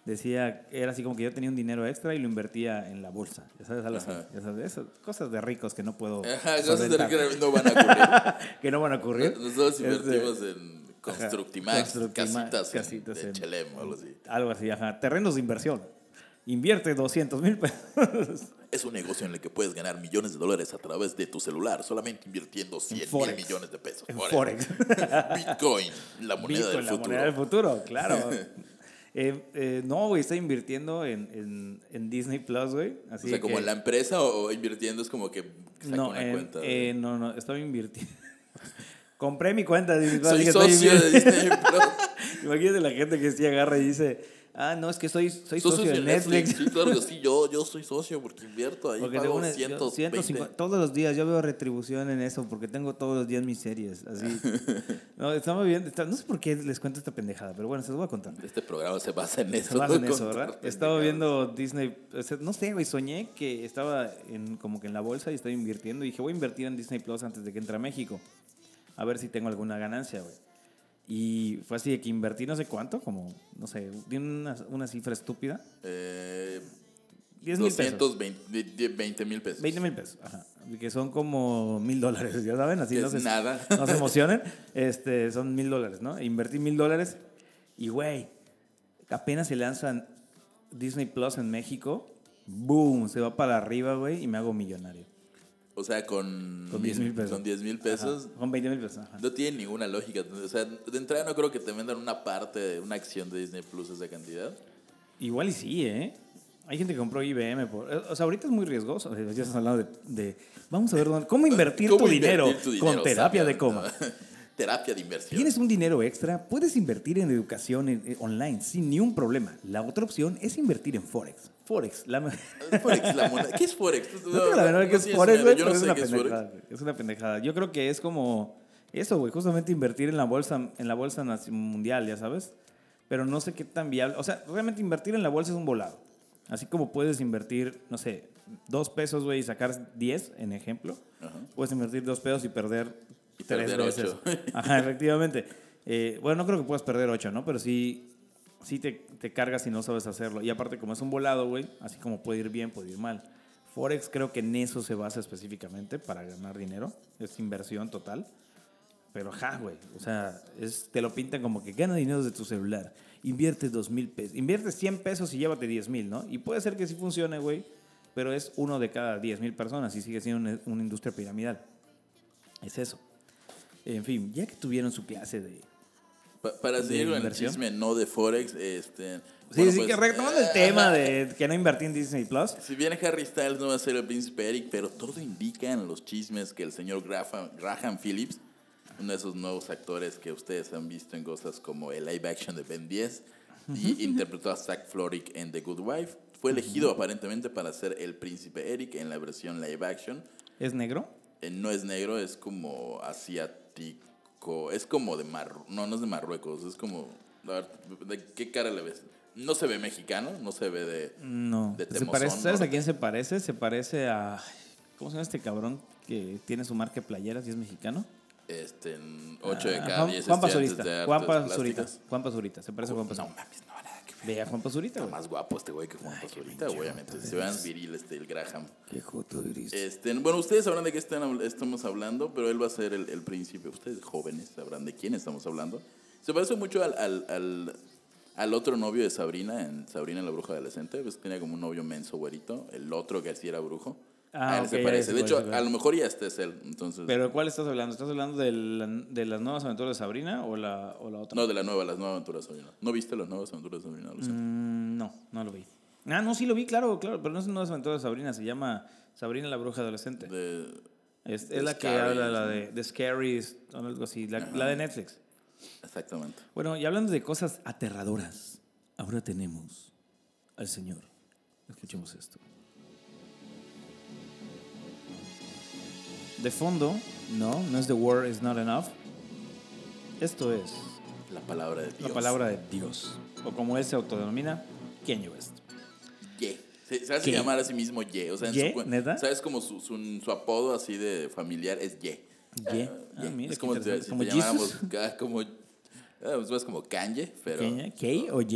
Decía, era así como que yo tenía un dinero extra y lo invertía en la bolsa. Ya sabes, así. Ajá. Ya sabes, esas cosas de ricos que no puedo. Ajá, cosas de que no van a ocurrir. que no van a ocurrir. Nosotros Este, invertimos en Constructimax, Constructimax, casitas, en- casitas de en- Chelem o algo así. Algo así, ajá. Terrenos de inversión. Invierte 200 mil pesos. Es un negocio en el que puedes ganar millones de dólares a través de tu celular, solamente invirtiendo 100 mil millones de pesos. En Forex. Bitcoin, la moneda Bitcoin, del la futuro. moneda del futuro, claro. Eh, eh, no, güey, estoy invirtiendo en, en, en Disney Plus, güey. O sea, como en la empresa o, invirtiendo es como que saca No, una en- cuenta. eh, no, no, estaba invirtiendo. Compré mi cuenta de Disney Plus. Soy socio de. Disney Plus. Imagínate la gente que sí agarra y dice, ah, no, es que soy, soy ¿Sos socio de Netflix. Sí, claro que sí, yo, yo soy socio porque invierto ahí, Porque pago una- yo 120. 150 todos los días yo veo retribución en eso porque tengo todos los días mis series, así. No, bien, está- no sé por qué les cuento esta pendejada, pero bueno, se los voy a contar. Este programa se basa en eso. Se basa en eso, ¿verdad? Estaba viendo Disney, o sea, no sé, güey, soñé que estaba en, como que en la bolsa y estaba invirtiendo y dije, voy a invertir en Disney Plus antes de que entre a México, a ver si tengo alguna ganancia, güey. Y fue así de que invertí no sé cuánto, como, no sé, di una, una cifra estúpida, Eh, 10 mil pesos. 220 mil pesos. 20 mil pesos, ajá. Que son como mil dólares, ya saben, así Que no se, nada. no se emocionen. Este, son mil dólares, ¿no? Invertí mil dólares y, güey, apenas se lanzan Disney Plus en México, boom, se va para arriba, güey, y me hago millonario. O sea, con, Con 10 mil pesos. Con 10 mil pesos. Ajá, con 20 mil pesos, ajá. No tiene ninguna lógica. O sea, de entrada no creo que te vendan una parte de una acción de Disney Plus esa cantidad. Igual y sí, ¿eh? Hay gente que compró IBM. Por, o sea, ahorita es muy riesgoso. Ya estás hablando de, de- Vamos a ver cómo invertir, ¿Cómo tu, invertir dinero tu dinero con terapia de coma. terapia de inversión. ¿Tienes un dinero extra? Puedes invertir en educación en- eh, online sin ni un problema. La otra opción es invertir en Forex. Forex, la Forex, la moneda. ¿Qué es Forex? No tengo la menor qué es Forex, güey, pero no es una qué es Forex. pendejada. Es una pendejada. Yo creo que es como eso, güey, justamente invertir en la bolsa, en la bolsa mundial, ya sabes. Pero no sé qué tan viable. O sea, realmente invertir en la bolsa es un volado. Así como puedes invertir, no sé, dos pesos, güey, y sacar 10, en ejemplo. Ajá. Puedes invertir dos pesos y perder tres perder veces. ocho. Ajá, efectivamente. Eh, bueno, no creo que puedas perder ocho, ¿no? Pero sí, sí te, te cargas si no sabes hacerlo. Y aparte, como es un volado, güey, así como puede ir bien, puede ir mal. Forex creo que en eso se basa específicamente para ganar dinero. Es inversión total. Pero ja, güey. O sea, es, te lo pintan como que gana dinero de tu celular. Invierte dos mil pesos. Invierte 100 pesos y llévate 10 mil, ¿no? Y puede ser que sí funcione, güey. Pero es uno de cada 10 mil personas y sigue siendo una, una industria piramidal. Es eso. En fin, ya que tuvieron su clase de... Pa- para ¿De seguir con el chisme no de Forex, este. Sí, bueno, sí, pues, que retomando el eh, tema de que no invertí en Disney Plus. Si bien Harry Styles no va a ser el príncipe Eric, pero todo indica en los chismes que el señor Graham, Graham Phillips, uno de esos nuevos actores que ustedes han visto en cosas como el live action de Ben 10 y interpretó a Zach Florick en The Good Wife, fue elegido aparentemente para ser el príncipe Eric en la versión live action. ¿Es negro? Eh, no es negro, es como asiático, es como de Marruecos, no, no es de Marruecos, es como, a ver, ¿de qué cara le ves? No se ve mexicano, no se ve de... No. De Se parece, ¿Sabes ¿no? a quién se parece? Se parece a... ¿Cómo se llama este cabrón que tiene su marca de playeras y es mexicano? Este, en 8 de Ah, cada Juan, 10 Juan Pazurita. Juan Pazurita. Juan Pazurita. Se parece a Juan No Pazurita. mames, no, que ver. Ve a Juan Pazurita, Está más guapo este güey que Juan Pazurita, obviamente. Se vean viril este, el Graham. Qué joto eres. Este, bueno, ustedes sabrán de qué están, estamos hablando, pero él va a ser el, el príncipe. Ustedes jóvenes sabrán de quién estamos hablando. Se parece mucho al, al, al, al otro novio de Sabrina, en Sabrina la bruja adolescente. Pues tenía como un novio menso güerito. El otro que sí era brujo. Ah, a él ok, se parece. De hecho, a lo mejor ya este es él. Entonces, ¿Pero cuál estás hablando? ¿Estás hablando de, la- de las nuevas aventuras de Sabrina o la, o la otra? no, de la nueva, las nuevas aventuras de Sabrina. ¿No viste las nuevas aventuras de Sabrina? Mm, no, no lo vi. Ah, no, sí lo vi, claro, claro, pero no es nuevas aventuras de Sabrina, se llama Sabrina la bruja adolescente. De- es de es la que Scary, habla la de, de Scaries o algo así, la, la de Netflix. exactamente. Bueno, y hablando de cosas aterradoras, ahora tenemos al Señor. Escuchemos esto. De fondo, no, no es The War is Not Enough. Esto es La palabra de Dios. la palabra de Dios, o como él se autodenomina, Kanye West. Ye. Se, se hace ¿Qué? llamar a sí mismo Ye. O sea, en ¿Ye? su, ¿Neta? ¿Sabes? Como su, su, su apodo así de familiar es Ye. Ye. Ah, Ye. mira, es como, te- si ¿Como te llamáramos ah, como, ah, pues más como Kanye, pero Kanye, ¿K o J?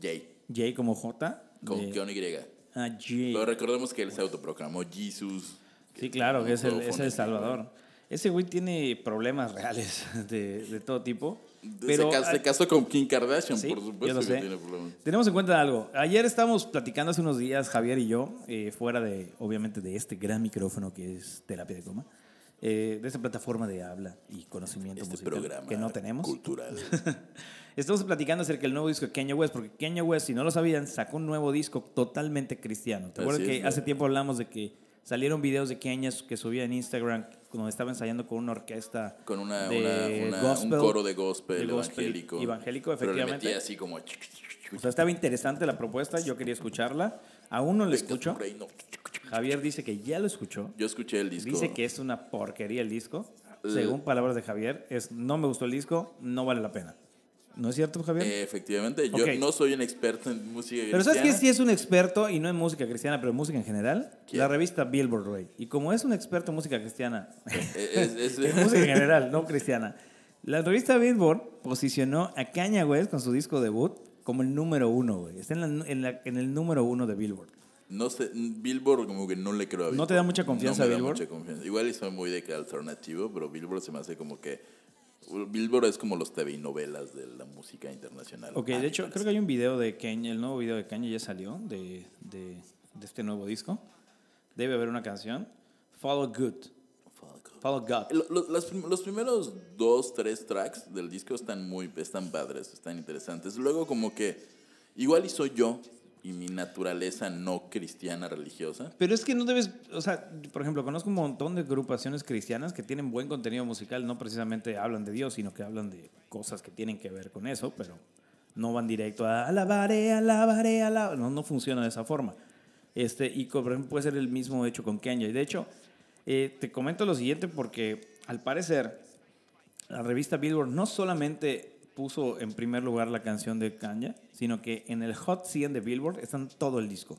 Ye. J como J. Con de- Y. Ah, J. Pero recordemos que él se autoproclamó Jesus. Sí, claro, que es el, es el Salvador. Ese güey tiene problemas reales de, de todo tipo. Se, Pero se casó con Kim Kardashian, Sí, por yo supuesto lo que sé. tiene problemas. tenemos en cuenta algo. Ayer estábamos platicando hace unos días, Javier y yo, eh, fuera de, obviamente, de este gran micrófono que es Terapia de Coma, eh, de esta plataforma de habla y conocimiento Este musical programa que no tenemos. cultural. Estamos platicando acerca del nuevo disco de Kanye West, porque Kanye West, si no lo sabían, sacó un nuevo disco totalmente cristiano. ¿Te acuerdas que es, hace tiempo hablamos de que salieron videos de Kanye que subía en Instagram cuando estaba ensayando con una orquesta Con una, de una- una- gospel, un coro de gospel, de gospel evangélico. evangélico, Pero le efectivamente. metía así como... O sea, estaba interesante la propuesta, yo quería escucharla. Aún no la escucho. Javier dice que ya lo escuchó. Yo escuché el disco. Dice que es una porquería el disco. Según palabras de Javier, es no me gustó el disco, no vale la pena. ¿No es cierto, Javier? Eh, efectivamente, yo no soy un experto en música Pero ¿sabes que cristiana. sí es un experto, y no en música cristiana, pero en música en general? ¿Quién? La revista Billboard, güey. Y como es un experto en música cristiana, Eh, es- es- en música en general, no cristiana, la revista Billboard posicionó a Kanye West con su disco debut como el número uno, güey. Está en, la- en la- en el número uno de Billboard. No sé, Billboard como que no le creo a ¿No Billboard. te da mucha confianza no me da Billboard? mucha confianza. Igual y soy muy de que alternativo, pero Billboard se me hace como que... Billboard es como los TV y novelas de la música internacional. Ok, Ah, de hecho, me creo que hay un video de Kanye, el nuevo video de Kanye ya salió, de, de, de este nuevo disco. Debe haber una canción. Follow Good. Follow God. Lo- lo- prim- los primeros dos, tres tracks del disco están muy, están padres, están interesantes. Luego como que igual y soy yo y mi naturaleza no cristiana religiosa. Pero es que no debes, o sea, por ejemplo, conozco un montón de agrupaciones cristianas que tienen buen contenido musical, no precisamente hablan de Dios, sino que hablan de cosas que tienen que ver con eso, pero no van directo a alabaré, alabaré, alabaré. No, no funciona de esa forma. Este, y por ejemplo, puede ser el mismo hecho con Kanye. De hecho, eh, te comento lo siguiente porque al parecer la revista Billboard no solamente puso en primer lugar la canción de Kanye, sino que en el Hot 100 de Billboard están todo el disco.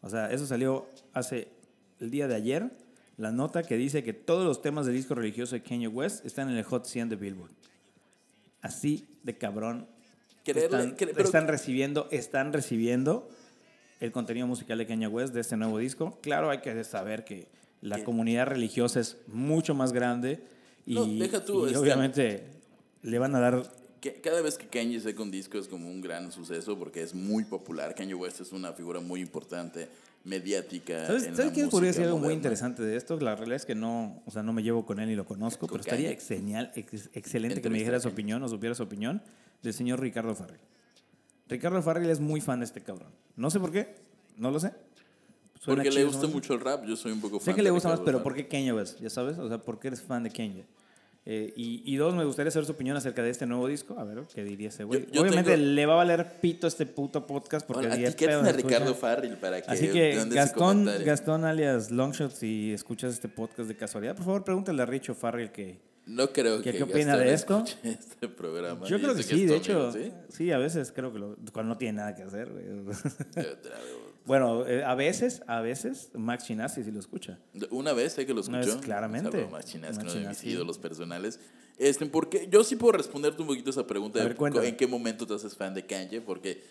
O sea, eso salió hace el día de ayer, la nota que dice que todos los temas del disco religioso de Kanye West están en el Hot 100 de Billboard. Así de cabrón. Creerle- están, pero- están recibiendo, están recibiendo el contenido musical de Kanye West de este nuevo disco. Claro, hay que saber que la comunidad religiosa es mucho más grande y, No, deja tú, y este- obviamente le van a dar cada vez que Kanye saca un disco es como un gran suceso porque es muy popular. Kanye West es una figura muy importante, mediática. ¿Sabes, en ¿sabes la quién podría ser algo muy interesante de esto? La realidad es que no, o sea, no me llevo con él ni lo conozco, Con pero estaría Kanye. genial, ex- excelente que me dijera su opinión o supiera su opinión del señor Ricardo Farrell. Ricardo Farrell es muy fan de este cabrón. No sé por qué, no lo sé. Suena Porque le chido, gusta ¿no? mucho el rap, yo soy un poco fan Sé que le gusta más, pero. ¿por qué Kanye West? ¿Ya sabes? O sea, ¿por qué eres fan de Kanye? Eh, y, y dos, me gustaría saber su opinión acerca de este nuevo disco. A ver, ¿qué diría ese güey? Yo- yo Obviamente tengo- le va a valer pito este puto podcast porque es etiqueten pedo a Ricardo. Farrell para que Así que Gastón. Gastón alias Longshot, si escuchas este podcast de casualidad, por favor pregúntale a Richo Farrell que... No creo ¿Qué- que qué opina de esto? este programa. Yo creo que sí, de hecho, amigo, ¿sí? a veces creo que lo, cuando no tiene nada que hacer. ¿sí? Bueno, eh, a veces, a veces Max Chinasi sí lo escucha. Una vez sé que lo escuchó. vez, claramente. Saludo Max Chinas, Max uno de mis sí. ídolos personales. Este, porque yo sí puedo responderte un poquito esa pregunta A de ver, en qué momento te haces fan de Kanye, porque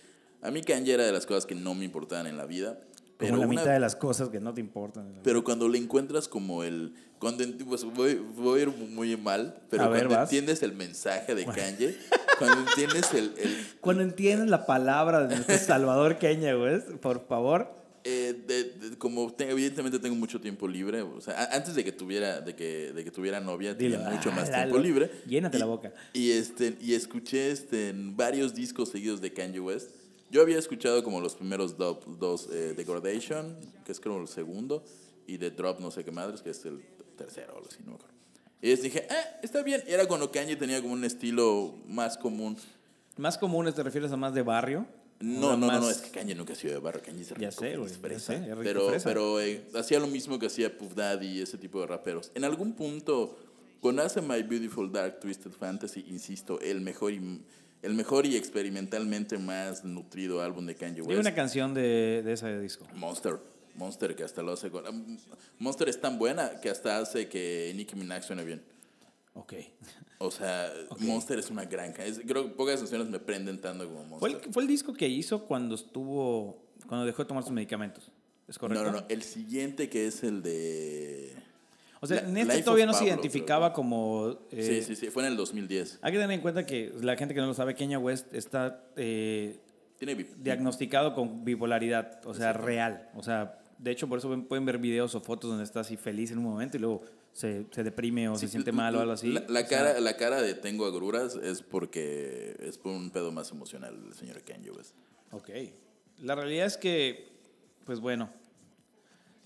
a mí Kanye era de las cosas que no me importaban en la vida. Pero Como la una- mitad de las cosas que no te importan. Pero cuando le encuentras como el... Cuando, pues voy, voy a ir muy mal, pero A cuando entiendes el mensaje de Kanye, cuando entiendes el... el Cuando entiendes la palabra de nuestro Salvador Kenya, güey, por favor. eh, de- de- como te- evidentemente tengo mucho tiempo libre, o sea, a- antes de que tuviera, de que, de que tuviera novia, tenía mucho Ah, más tiempo libre. Llénate Y- la boca. Y, este, y escuché este, en varios discos seguidos de Kanye West. Yo había escuchado como los primeros do- dos, eh, Degradation, que es creo el segundo, y The Drop, no sé qué madres, que es el tercero o algo así, no me acuerdo. Y les dije, ah, está bien. Era cuando Kanye tenía como un estilo más común. Más comunes te refieres a más de barrio. No, no, no, no, es que Kanye nunca ha sido de barrio, Kanye es rico, Ya sé, güey, ya sé, rico pero fresa. pero eh, hacía lo mismo que hacía Puff Daddy y ese tipo de raperos. En algún punto, cuando hace My Beautiful Dark Twisted Fantasy, insisto, el mejor y, el mejor y experimentalmente más nutrido álbum de Kanye West. una canción de, de ese disco. Monster. Monster que hasta lo hace con... Monster es tan buena que hasta hace que Nicki Minaj suene bien. Ok. O sea, Monster es una gran... ca- es- creo que pocas canciones me prenden tanto como Fue Monster. el, fue el disco que hizo cuando estuvo. Cuando dejó de tomar sus medicamentos. ¿Es correcto? No, no, no. El siguiente que es el de... O sea, en este todavía no se identificaba como. eh, Sí, sí, sí. Fue en el 2010. Hay que tener en cuenta que la gente que no lo sabe, Kenya West está eh, Tiene diagnosticado con bipolaridad, o sea, real. O sea, de hecho, por eso pueden ver videos o fotos donde está así feliz en un momento y luego se, se deprime o se siente mal o algo así. La, la O sea, cara, la cara de tengo agruras es porque es por un pedo más emocional del señor Kanye West. Ok. La realidad es que, pues bueno,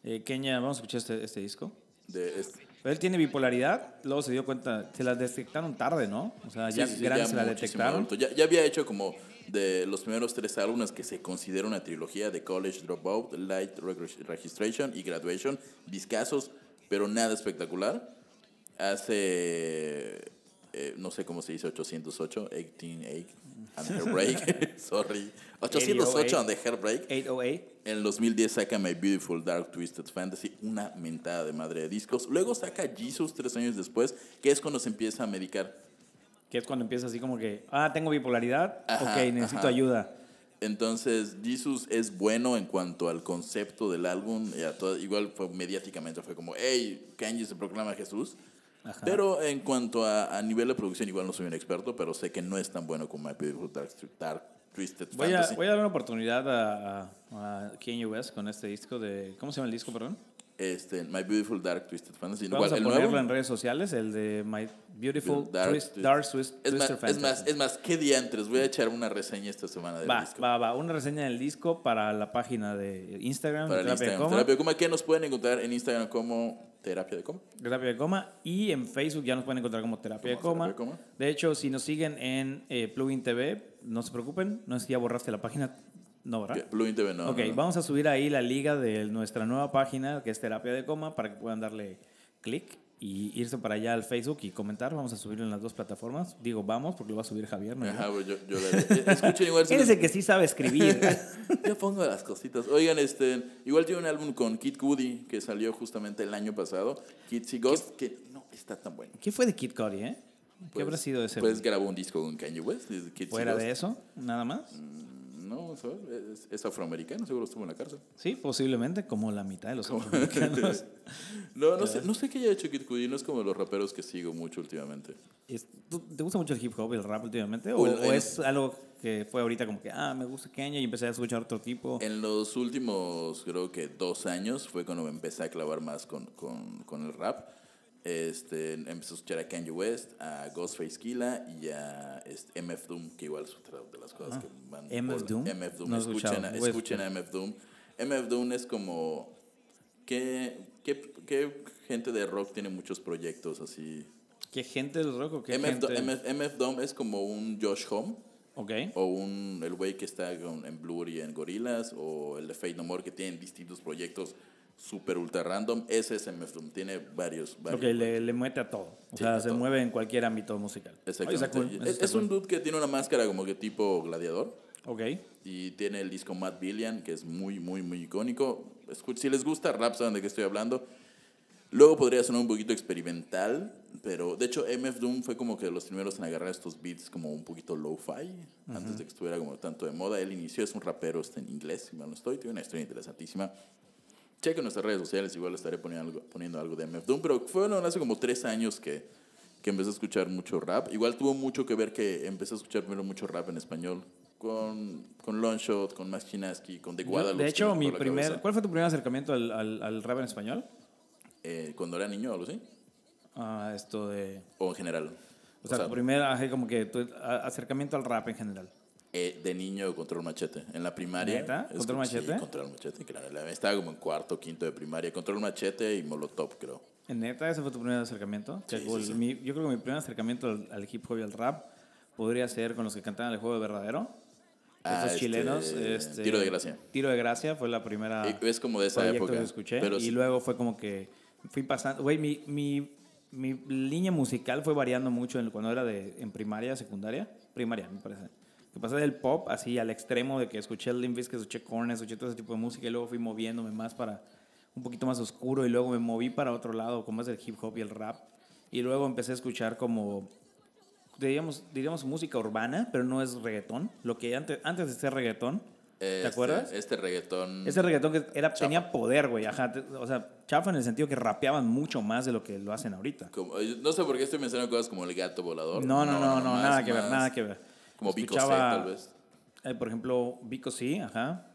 eh, Kenya, vamos a escuchar este, este disco. De este- Pero él tiene bipolaridad, luego se dio cuenta, se la detectaron tarde, ¿no? O sea, ya sí, sí, grande ya se la detectaron. Ya, ya había hecho como de los primeros tres álbumes que se considera una trilogía de College Dropout, Light Reg- Registration y Graduation, discasos, pero nada espectacular. Hace, eh, no sé cómo se dice, 808, 188, and Hairbreak, sorry, 808 and the Hairbreak. 808. En el 2010 saca My Beautiful Dark Twisted Fantasy, una mentada de madre de discos. Luego saca Jesus tres años después, que es cuando se empieza a medicar. Que es cuando empieza así como que, ah, tengo bipolaridad, Ajá, ok, necesito ajá. ayuda. Entonces, Jesus es bueno en cuanto al concepto del álbum. y a todo- igual fue mediáticamente, fue como, hey, Kanye se proclama Jesús. Ajá. Pero en cuanto a, a nivel de producción, igual no soy un experto, pero sé que no es tan bueno como My Beautiful Dark, Dark Twisted Voy a, Fantasy. voy a dar una oportunidad a, a, a Kanye West con este disco de, ¿cómo se llama el disco, perdón? Este, My Beautiful Dark Twisted Fantasy. Vamos Igual, a el ponerlo nuevo, en redes sociales, el de My Beautiful Dark Twist- Dark Twist- Es más, Twister es Fantasy. más, es más, ¿qué diantres? Voy a echar una reseña esta semana del Va, disco. va, va. Una reseña del disco para la página de Instagram, Para de Instagram. Coma. Coma, que nos pueden encontrar en Instagram como Terapia de Coma. Terapia de Coma. Y en Facebook ya nos pueden encontrar como Terapia de Coma. Terapia de Coma. De hecho, si nos siguen en eh, Plugin TV, no se preocupen. No sé si ya borraste la página. No, ¿verdad? Plugin TV no. ok, no, no. vamos a subir ahí la liga de nuestra nueva página, que es Terapia de Coma, para que puedan darle clic y irse para allá al Facebook y comentar. Vamos a subirlo en las dos plataformas. Digo, vamos, porque lo va a subir Javier. ¿no? Ajá, pues yo, yo le- escuchen igual. si Él es les- el que sí sabe escribir. Yo pongo las cositas. Oigan, este, igual tiene un álbum con Kid Cudi que salió justamente el año pasado. Kids y Ghost, que no está tan bueno. ¿Qué fue de Kid Cudi, eh? ¿Qué Pues- habrá sido ese? Pues grabó un disco con Kanye West. Fuera de eso, nada más. No, ¿sabes? Es, afroamericano, seguro estuvo en la cárcel. Sí, posiblemente como la mitad de los afroamericanos. No, no sé, no sé qué haya hecho Kid Cudi, no es como los raperos que sigo mucho últimamente. Es- ¿tú- ¿Te gusta mucho el hip hop y el rap últimamente? ¿O, O el- o el- es algo que fue ahorita como que, ah, me gusta Kenya y empecé a escuchar otro tipo? En los últimos, creo que dos años, fue cuando me empecé a clavar más con, con, con el rap. Este, empecé a escuchar a Kanye West, a Ghostface Killa y a este, MF Doom, que igual es otra de las cosas que van. MF Doom? MF Doom, No he escuchen, a, escuchen a MF Doom. MF Doom es como. ¿qué, qué, qué gente de rock tiene muchos proyectos así? ¿Qué gente del rock o qué MF, gente? Do- MF, MF Doom es como un Josh Home. Ok. O un, el güey que está en Blur y en Gorillaz, o el de Fate No More, que tienen distintos proyectos super ultra random. Ese es MF Doom, tiene varios. varios Porque le, le mete a todo. O Sí, sea, se todo. mueve en cualquier ámbito musical. Exactamente. está cool, es, es un cool. dude que tiene una máscara como que tipo gladiador. Ok. Y tiene el disco Matt Billion, que es muy, muy, muy icónico. Si les gusta rap, saben de qué estoy hablando. Luego podría sonar un poquito experimental, pero de hecho MF Doom fue como que de los primeros en agarrar estos beats como un poquito lo-fi, antes de que estuviera como tanto de moda. Él inició, es un rapero este, en inglés, si mal no estoy, tiene una historia interesantísima. Chequen nuestras redes sociales, igual estaré poniendo algo, poniendo algo de MF Doom, pero fue bueno, hace como tres años que, que empecé a escuchar mucho rap. Igual tuvo mucho que ver que empecé a escuchar primero mucho rap en español, con, con Longshot, con Max Chinaski, con The Guadalupe. de hecho, mi primer, cabeza. ¿cuál fue tu primer acercamiento al, al, al rap en español? Eh, cuando era niño o algo así, Ah, esto de... o en general. O sea, tu primer como que tu acercamiento al rap en general. Eh, de niño control machete. En la primaria. ¿Neta? ¿Control como- sí, Machete? control machete, claro. La- Estaba como en cuarto, quinto de primaria. Control machete y molotov, creo. ¿En neta ese fue tu primer acercamiento? Sí, Que sí, mi- yo creo que mi primer acercamiento al, al hip hop y al rap podría ser con los que cantaban el juego de verdadero. Ah, Estos este, chilenos. este, Tiro de Gracia. Tiro de Gracia fue la primera. Es como de esa época, que escuché. pero y luego fue como que fui pasando. Güey, mi, mi, mi línea musical fue variando mucho cuando era de, en primaria, secundaria. Primaria, me parece. Que pasé del pop así al extremo de que escuché el Limp Bizkit, escuché Korn, escuché todo ese tipo de música y luego fui moviéndome más para un poquito más oscuro y luego me moví para otro lado, como es el hip hop y el rap. Y luego empecé a escuchar como diríamos, diríamos música urbana, pero no es reggaetón. Lo que antes, antes de ser reggaetón, ¿te Este- acuerdas? Este reggaetón. Ese reggaetón que era, tenía poder, güey. Ajá. O sea, chafa en el sentido que rapeaban mucho más de lo que lo hacen ahorita. como- eh, no sé por qué estoy mencionando cosas como el gato volador. No, no, no, no, más- nada que ver, más nada que ver. Como Vico C, tal vez. eh, por ejemplo, Vico sí, ajá.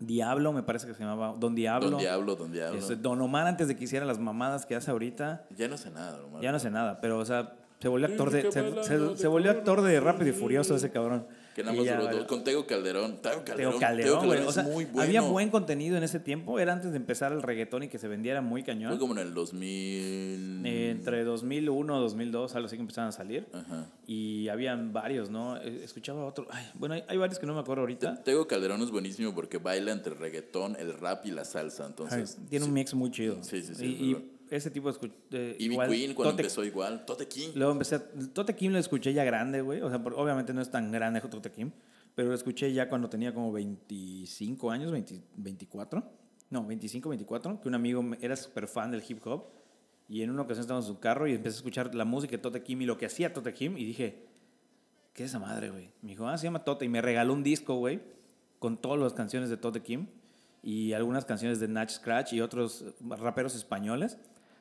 Diablo, me parece que se llamaba. Don Diablo. Don Diablo, Don Diablo. Este, Don Omar, antes de que hiciera las mamadas que hace ahorita, Ya no sé nada, Omar. ya no sé nada, pero, o sea, se volvió actor de, se, se- se volvió actor de Rápido y Furioso ese cabrón. Que nada Y más ya, duró dos- Con Tego Calderón. Tego Calderón. Teo Calderón. O es sea, muy bueno. había buen contenido en ese tiempo. Era antes de empezar el reggaetón y que se vendiera muy cañón. Fue como en el 2000. Eh, entre 2001 2002, algo así que empezaron a salir. Ajá. Y habían varios, ¿no? Eh, Escuchaba otro. Ay, bueno, hay, hay varios que no me acuerdo ahorita. Tego Calderón es buenísimo porque baila entre el reggaetón, el rap y la salsa. Ay, Entonces. tiene un mix muy chido. Sí, sí, sí, Y, y. ese tipo de. de igual, Queen cuando Tote- empezó igual. Tote King. Luego empecé. a- Tote Kim lo escuché ya grande, güey. O sea, por- obviamente no es tan grande Tote Kim. Pero lo escuché ya cuando tenía como 25 años, 20 24. No, 25, 24. Que un amigo era súper fan del hip hop. Y en una ocasión estábamos en su carro y empecé a escuchar la música de Tote Kim y lo que hacía Tote Kim. Y dije, ¿qué es esa madre, güey? Me dijo, ah, se llama Tote. Y me regaló un disco, güey, con todas las canciones de Tote Kim y algunas canciones de Natch Scratch y otros raperos españoles,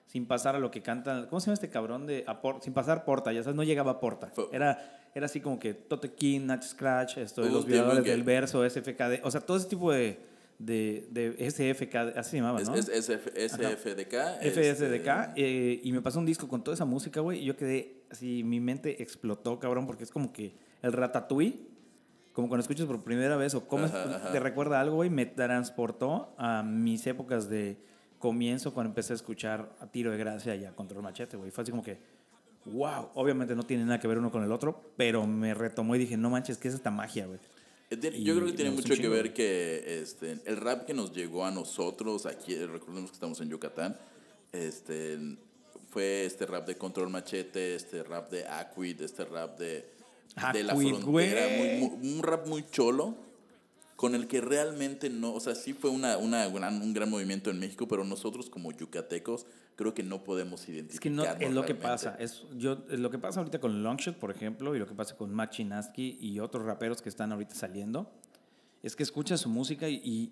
sin pasar a lo que cantan. ¿Cómo se llama este cabrón de Sin pasar Porta, ya sabes, no llegaba a Porta. Era, era así como que Tote King, Natch Scratch, esto los violadores del verso, SFKD, o sea, todo ese tipo de, de, de SFKD, así se llamaba, Es, ¿no? es SF, SFDK. FSDK, este, eh, y me pasó un disco con toda esa música, güey, y yo quedé así, mi mente explotó, cabrón, porque es como que el ratatouille, como cuando escuchas por primera vez o comes, Ajá, ajá. te recuerda algo, güey, me transportó a mis épocas de comienzo cuando empecé a escuchar a Tiro de Gracia y a Control Machete, güey. Fue así como que, wow, obviamente no tiene nada que ver uno con el otro, pero me retomó y dije, no manches, ¿qué es esta magia, güey? Eh, Yo creo que tiene mucho que ver que este, el rap que nos llegó a nosotros, aquí recordemos que estamos en Yucatán, este, fue este rap de Control Machete, este rap de Aquid, este rap de, de la frontera, muy- un rap muy cholo, con el que realmente no, o sea, sí fue una, una gran- un gran movimiento en México, pero nosotros como yucatecos creo que no podemos Es que no, es lo que realmente. pasa. Es, yo, es lo que pasa ahorita con Longshot, por ejemplo, y lo que pasa con Matt Chinaski y otros raperos que están ahorita saliendo, es que escuchas su música y, y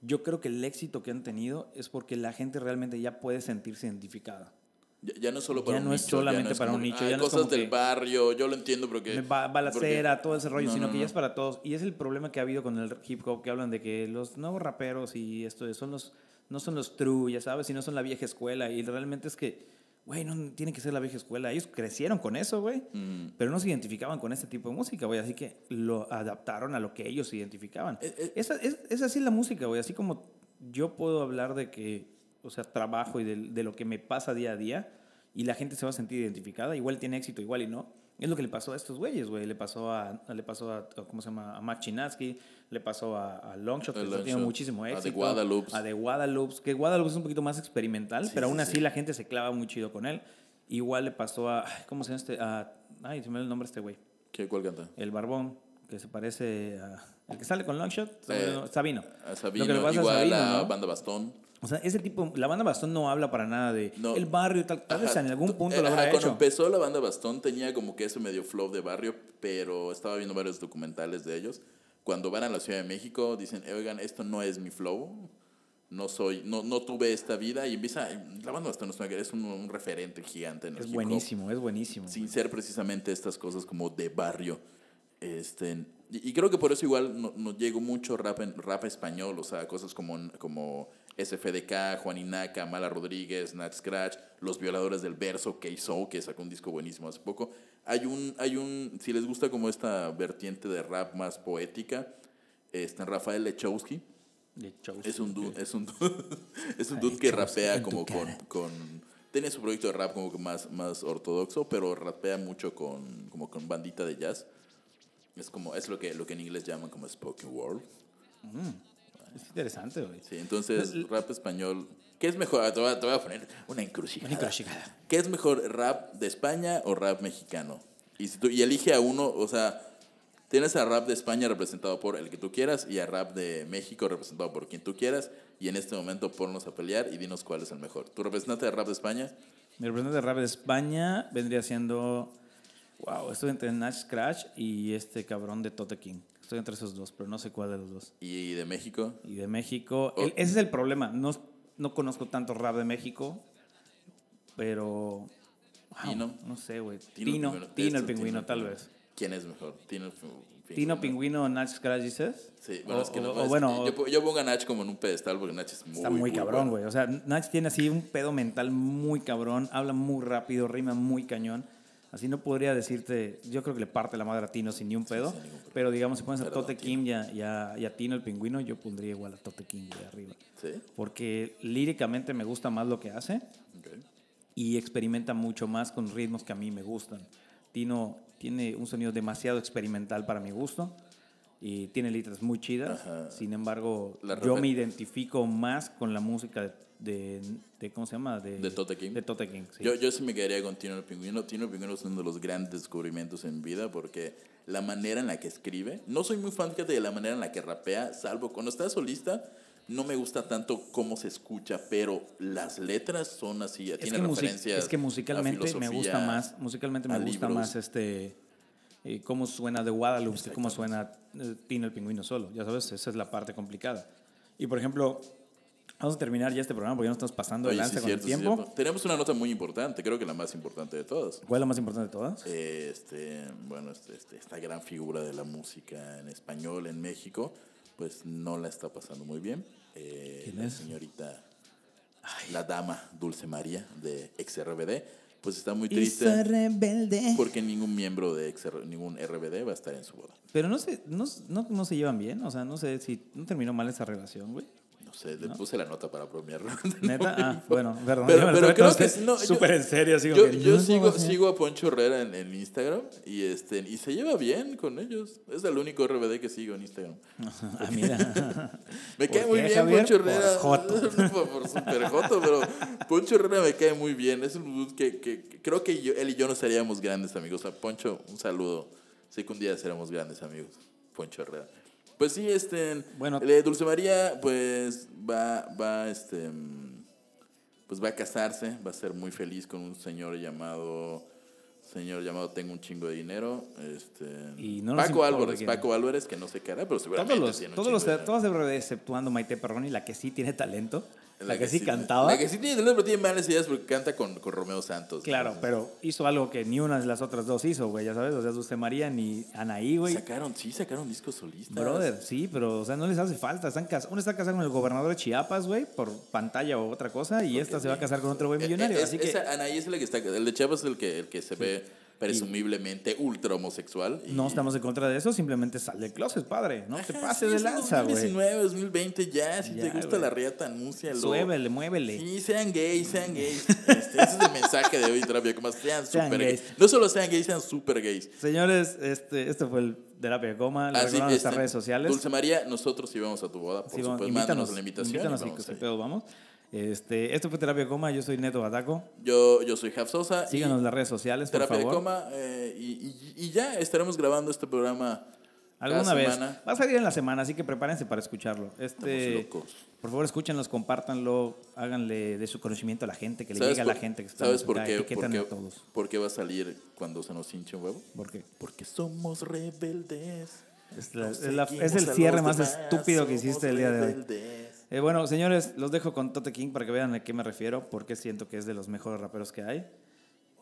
yo creo que el éxito que han tenido es porque la gente realmente ya puede sentirse identificada. Ya, ya no es solo para Ya un no es nicho, solamente es para como un nicho, "Ay, ya no es cosas del que- barrio, yo lo entiendo porque... Ba- balacera, porque- todo ese rollo, No, sino no, que no. ya es para todos. Y es el problema que ha habido con el hip hop, que hablan de que los nuevos raperos y esto son los, no son los true, ya sabes, sino son la vieja escuela. Y realmente es que, güey, no tiene que ser la vieja escuela. Ellos crecieron con eso, güey, Mm. pero no se identificaban con este tipo de música, güey. Así que lo adaptaron a lo que ellos se identificaban. Eh, eh. Esa, es, es así la música, güey. Así como yo puedo hablar de que, o sea, trabajo y de, de lo que me pasa día a día y la gente se va a sentir identificada, igual tiene éxito, igual y no. Es lo que le pasó a estos güeyes, güey. Le pasó a, le pasó a, ¿cómo se llama? A Mac Chinaski, le pasó a, a Longshot, que tiene muchísimo a The éxito. Guadalupes. A The Guadalupe, que Guadalupe es un poquito más experimental, Sí, pero sí, aún así sí. la gente se clava muy chido con él. Igual le pasó a, ¿cómo se llama este? A, ay, se me da el nombre este güey. ¿Qué, ¿Cuál canta? El barbón. que se parece a. El que sale con Longshot, Eh, Sabino. A Sabino, Lo que le pasa a igual Sabino, a ¿no? Banda Bastón. O sea, ese tipo, la banda Bastón no habla para nada de No. el barrio y tal. Tal vez en algún punto eh, lo habrá Cuando hecho. empezó la banda Bastón tenía como que ese medio flow de barrio, pero estaba viendo varios documentales de ellos. Cuando van a la Ciudad de México dicen, "Eh, oigan, esto no es mi flow, no soy, no, no tuve esta vida y empieza, la banda Bastón es, un, un referente gigante en el Es hip hop, buenísimo, es buenísimo. sin ser precisamente estas cosas como de barrio. Este, y, y creo que por eso igual no- nos llegó mucho rap, en, rap español, o sea, cosas como, como SFDK, Juan Inaca, Mala Rodríguez, Nat Scratch, Los Violadores del Verso, K-So, que sacó un disco buenísimo hace poco. Hay un, hay un, si les gusta como esta vertiente de rap más poética, este, Rafael Lechowski, De shows. es un dude, es un dude, es un dude que Lechowski rapea como con, con tiene su proyecto de rap como que más, más ortodoxo, pero rapea mucho con, como con bandita de jazz. Es como, es lo que, lo que en inglés llaman como spoken word. Es interesante, güey. Sí, entonces, rap español. ¿Qué es mejor? Ah, Te voy a, te voy a poner una encrucijada. Una encrucijada. ¿Qué es mejor, rap de España o rap mexicano? Y, si tú- y elige a uno, o sea, tienes a rap de España representado por el que tú quieras y a rap de México representado por quien tú quieras. Y en este momento ponnos a pelear y dinos cuál es el mejor. ¿Tu representante de rap de España? Mi representante de rap de España vendría siendo. Wow, estoy entre Nash Scratch y este cabrón de Tote King. Estoy entre esos dos, pero no sé cuál de los dos. ¿Y de México? Y de México. Oh. el- ese es el problema. No, no conozco tanto rap de México, pero. wow, Tino. No sé, güey. Tino Tino. Tino, el pingüino, tal vez. ¿Quién es mejor? Tino, Pingüino. Tino Pingüino o Nash Scratch, dices? Sí, bueno, O- es que no, o- es que bueno, yo, yo pongo a Nach como en un pedestal porque Nach es muy, Está muy, cabrón, bueno. güey. O sea, Nach tiene así un pedo mental muy cabrón, habla muy rápido, rima muy cañón. Así no podría decirte, yo creo que le parte la madre a Tino sin ni un pedo. ningún problema. pero digamos, si pones a Tote Kim y a, y a- y a Tino el pingüino, yo pondría igual a Tote Kim de arriba. Sí, Porque líricamente me gusta más lo que hace ok. y experimenta mucho más con ritmos que a mí me gustan. Tino tiene un sonido demasiado experimental para mi gusto y tiene letras muy chidas. Ajá. Sin embargo, yo me identifico más con la música de, de, de- ¿cómo se llama? De, ¿De Tote King? De Tote King, sí. Yo, yo sí me quedaría con Tino el Pingüino. Tino el Pingüino es uno de los grandes descubrimientos en vida porque la manera en la que escribe, no soy muy fan fíjate, de la manera en la que rapea, salvo cuando está solista, no me gusta tanto cómo se escucha, pero las letras son así, es, tiene referencias. es que musicalmente me gusta más, musicalmente me gusta libros. más este eh, cómo suena de Guadalupe cómo suena eh, Tino el pingüino solo. Ya sabes, esa es la parte complicada. Y por ejemplo, vamos a terminar ya este programa porque ya nos estamos pasando Oye, lanza sí, con cierto, el tiempo. Tenemos una nota muy importante, creo que la más importante de todas. ¿Cuál es la más importante de todas? Este, bueno, este, este- esta gran figura de la música en español en México, pues no la está pasando muy bien. Eh, ¿Quién la es? señorita, la dama Dulce María de XRBD, pues está muy triste rebelde. porque ningún miembro de XR ningún RBD va a estar en su boda. Pero no se, no, no, no se llevan bien, o sea, no sé si no terminó mal esa relación, güey. No sé, le puse la nota para bromearlo. Neta, ah, bueno, perdón. Pero- creo que sí, no, súper en serio, como Yo, que yo no sigo, sigo a Poncho Herrera en, en Instagram y, este, y se lleva bien con ellos. Es el único RBD que sigo en Instagram. Ah, mira. Me ¿Por cae muy bien Javier? Poncho Herrera. Por joto. por, super joto, pero Poncho Herrera me cae muy bien. Es un dude que, que- que creo que yo- él y yo nos haríamos grandes amigos. O sea, Poncho, un saludo. Sé que un día seremos grandes amigos. Poncho Herrera. Pues sí, este. Bueno. eh, Dulce María, pues va, va, este. Pues va a casarse. Va a ser muy feliz con un señor llamado. Señor llamado Tengo un chingo de dinero. Este, Y no nos Paco Álvarez. quién. Paco Álvarez, que no sé qué hará, pero seguramente Todos los, tiene un todos los, de RBD, exceptuando Maite Perroni, la que sí tiene talento, la, que, sí sí- cantaba. La que sí tiene talento, pero tiene malas ideas porque canta con, con Romeo Santos. Claro, pero hizo algo que ni una de las otras dos hizo, güey, ya sabes. O sea, Dulce María ni Anaí, güey. Sacaron, sí, sacaron discos solistas. Brother, sí, pero, o sea, no les hace falta. Están cas- Uno está casado con el gobernador de Chiapas, güey, por pantalla o otra cosa, y esta se va a casar con otro güey Eh, millonario. eh, así que esa Anaí es la que está. El de Chiapas es el que, el que se ve presumiblemente ultra homosexual. y- no estamos en contra de eso, simplemente sal del closet, padre. No te Ajá, pases sí, de lanza, güey. 2019, 2020, ya. Si Ya, te gusta la riata, anúncialo. Suévele, muévele. Sí, sean gays, sean gays. Este, ese es el mensaje de hoy, terapia. Como sean Sean super gays. gays. No solo sean gays, sean super gays. Señores, este, este fue el Terapia Coma. Les Así nuestras redes sociales. Dulce María, nosotros íbamos a tu boda, por Sí, supuesto. Mándanos la invitación. invítanos y vamos Este, esto fue Terapia de Coma, yo soy Neto Bataco. Yo, yo soy Jaf Sosa. Síganos en las redes sociales, por Terapia de favor. coma. eh, y, y- y ya estaremos grabando este programa Alguna Cada vez. semana. Va a salir en la semana, así que prepárense para escucharlo. Este, Estamos locos. Por favor, escúchenlos, compártanlo, háganle de su conocimiento a la gente, que le ¿Sabes llegue a la por- gente que está ¿Sabes por qué, por, a qué, todos. por qué va a salir cuando se nos hinche un huevo? ¿Por qué? Porque somos rebeldes. Es, la- es la- seguimos es el cierre más demás, estúpido que hiciste el día de hoy. Eh, bueno, señores, los dejo con Tote King para que vean a qué me refiero, porque siento que es de los mejores raperos que hay.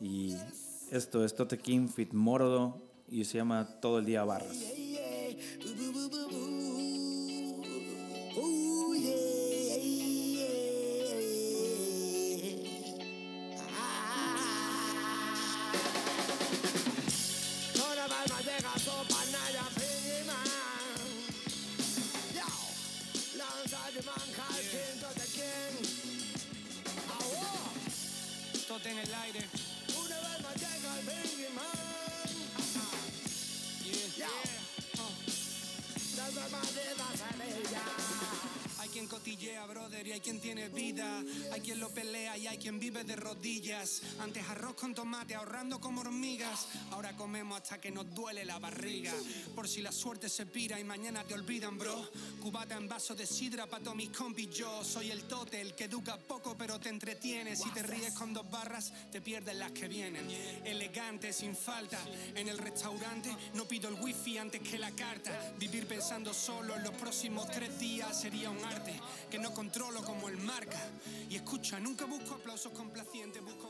Y esto es Tote King Fit Morodo y se llama Todo el Día Barras. Llega sopa, nada lanza de manja, quien, tote quien. Ahora, Tote en el aire. una vez más llega el Biggie Man. Yeah. Yo, las palmas de la semilla. Hay quien cotillea, brother, y hay quien tiene vida. Hay quien lo pelea y hay quien vive de rodillas. Antes arroz con tomate, ahorrando como hormigas. Ahora comemos hasta que nos duele la barriga. Por si la suerte se pira y mañana te olvidan, bro. Cubata en vaso de sidra pa' todos mis. Yo soy el tote, el que educa poco pero te entretiene. Si te ríes con dos barras, te pierdes las que vienen. Elegante, sin falta. En el restaurante no pido el wifi antes que la carta. Vivir pensando solo en los próximos tres días sería un arte que no controlo como el marca. Y escucha, nunca busco aplausos complacientes, busco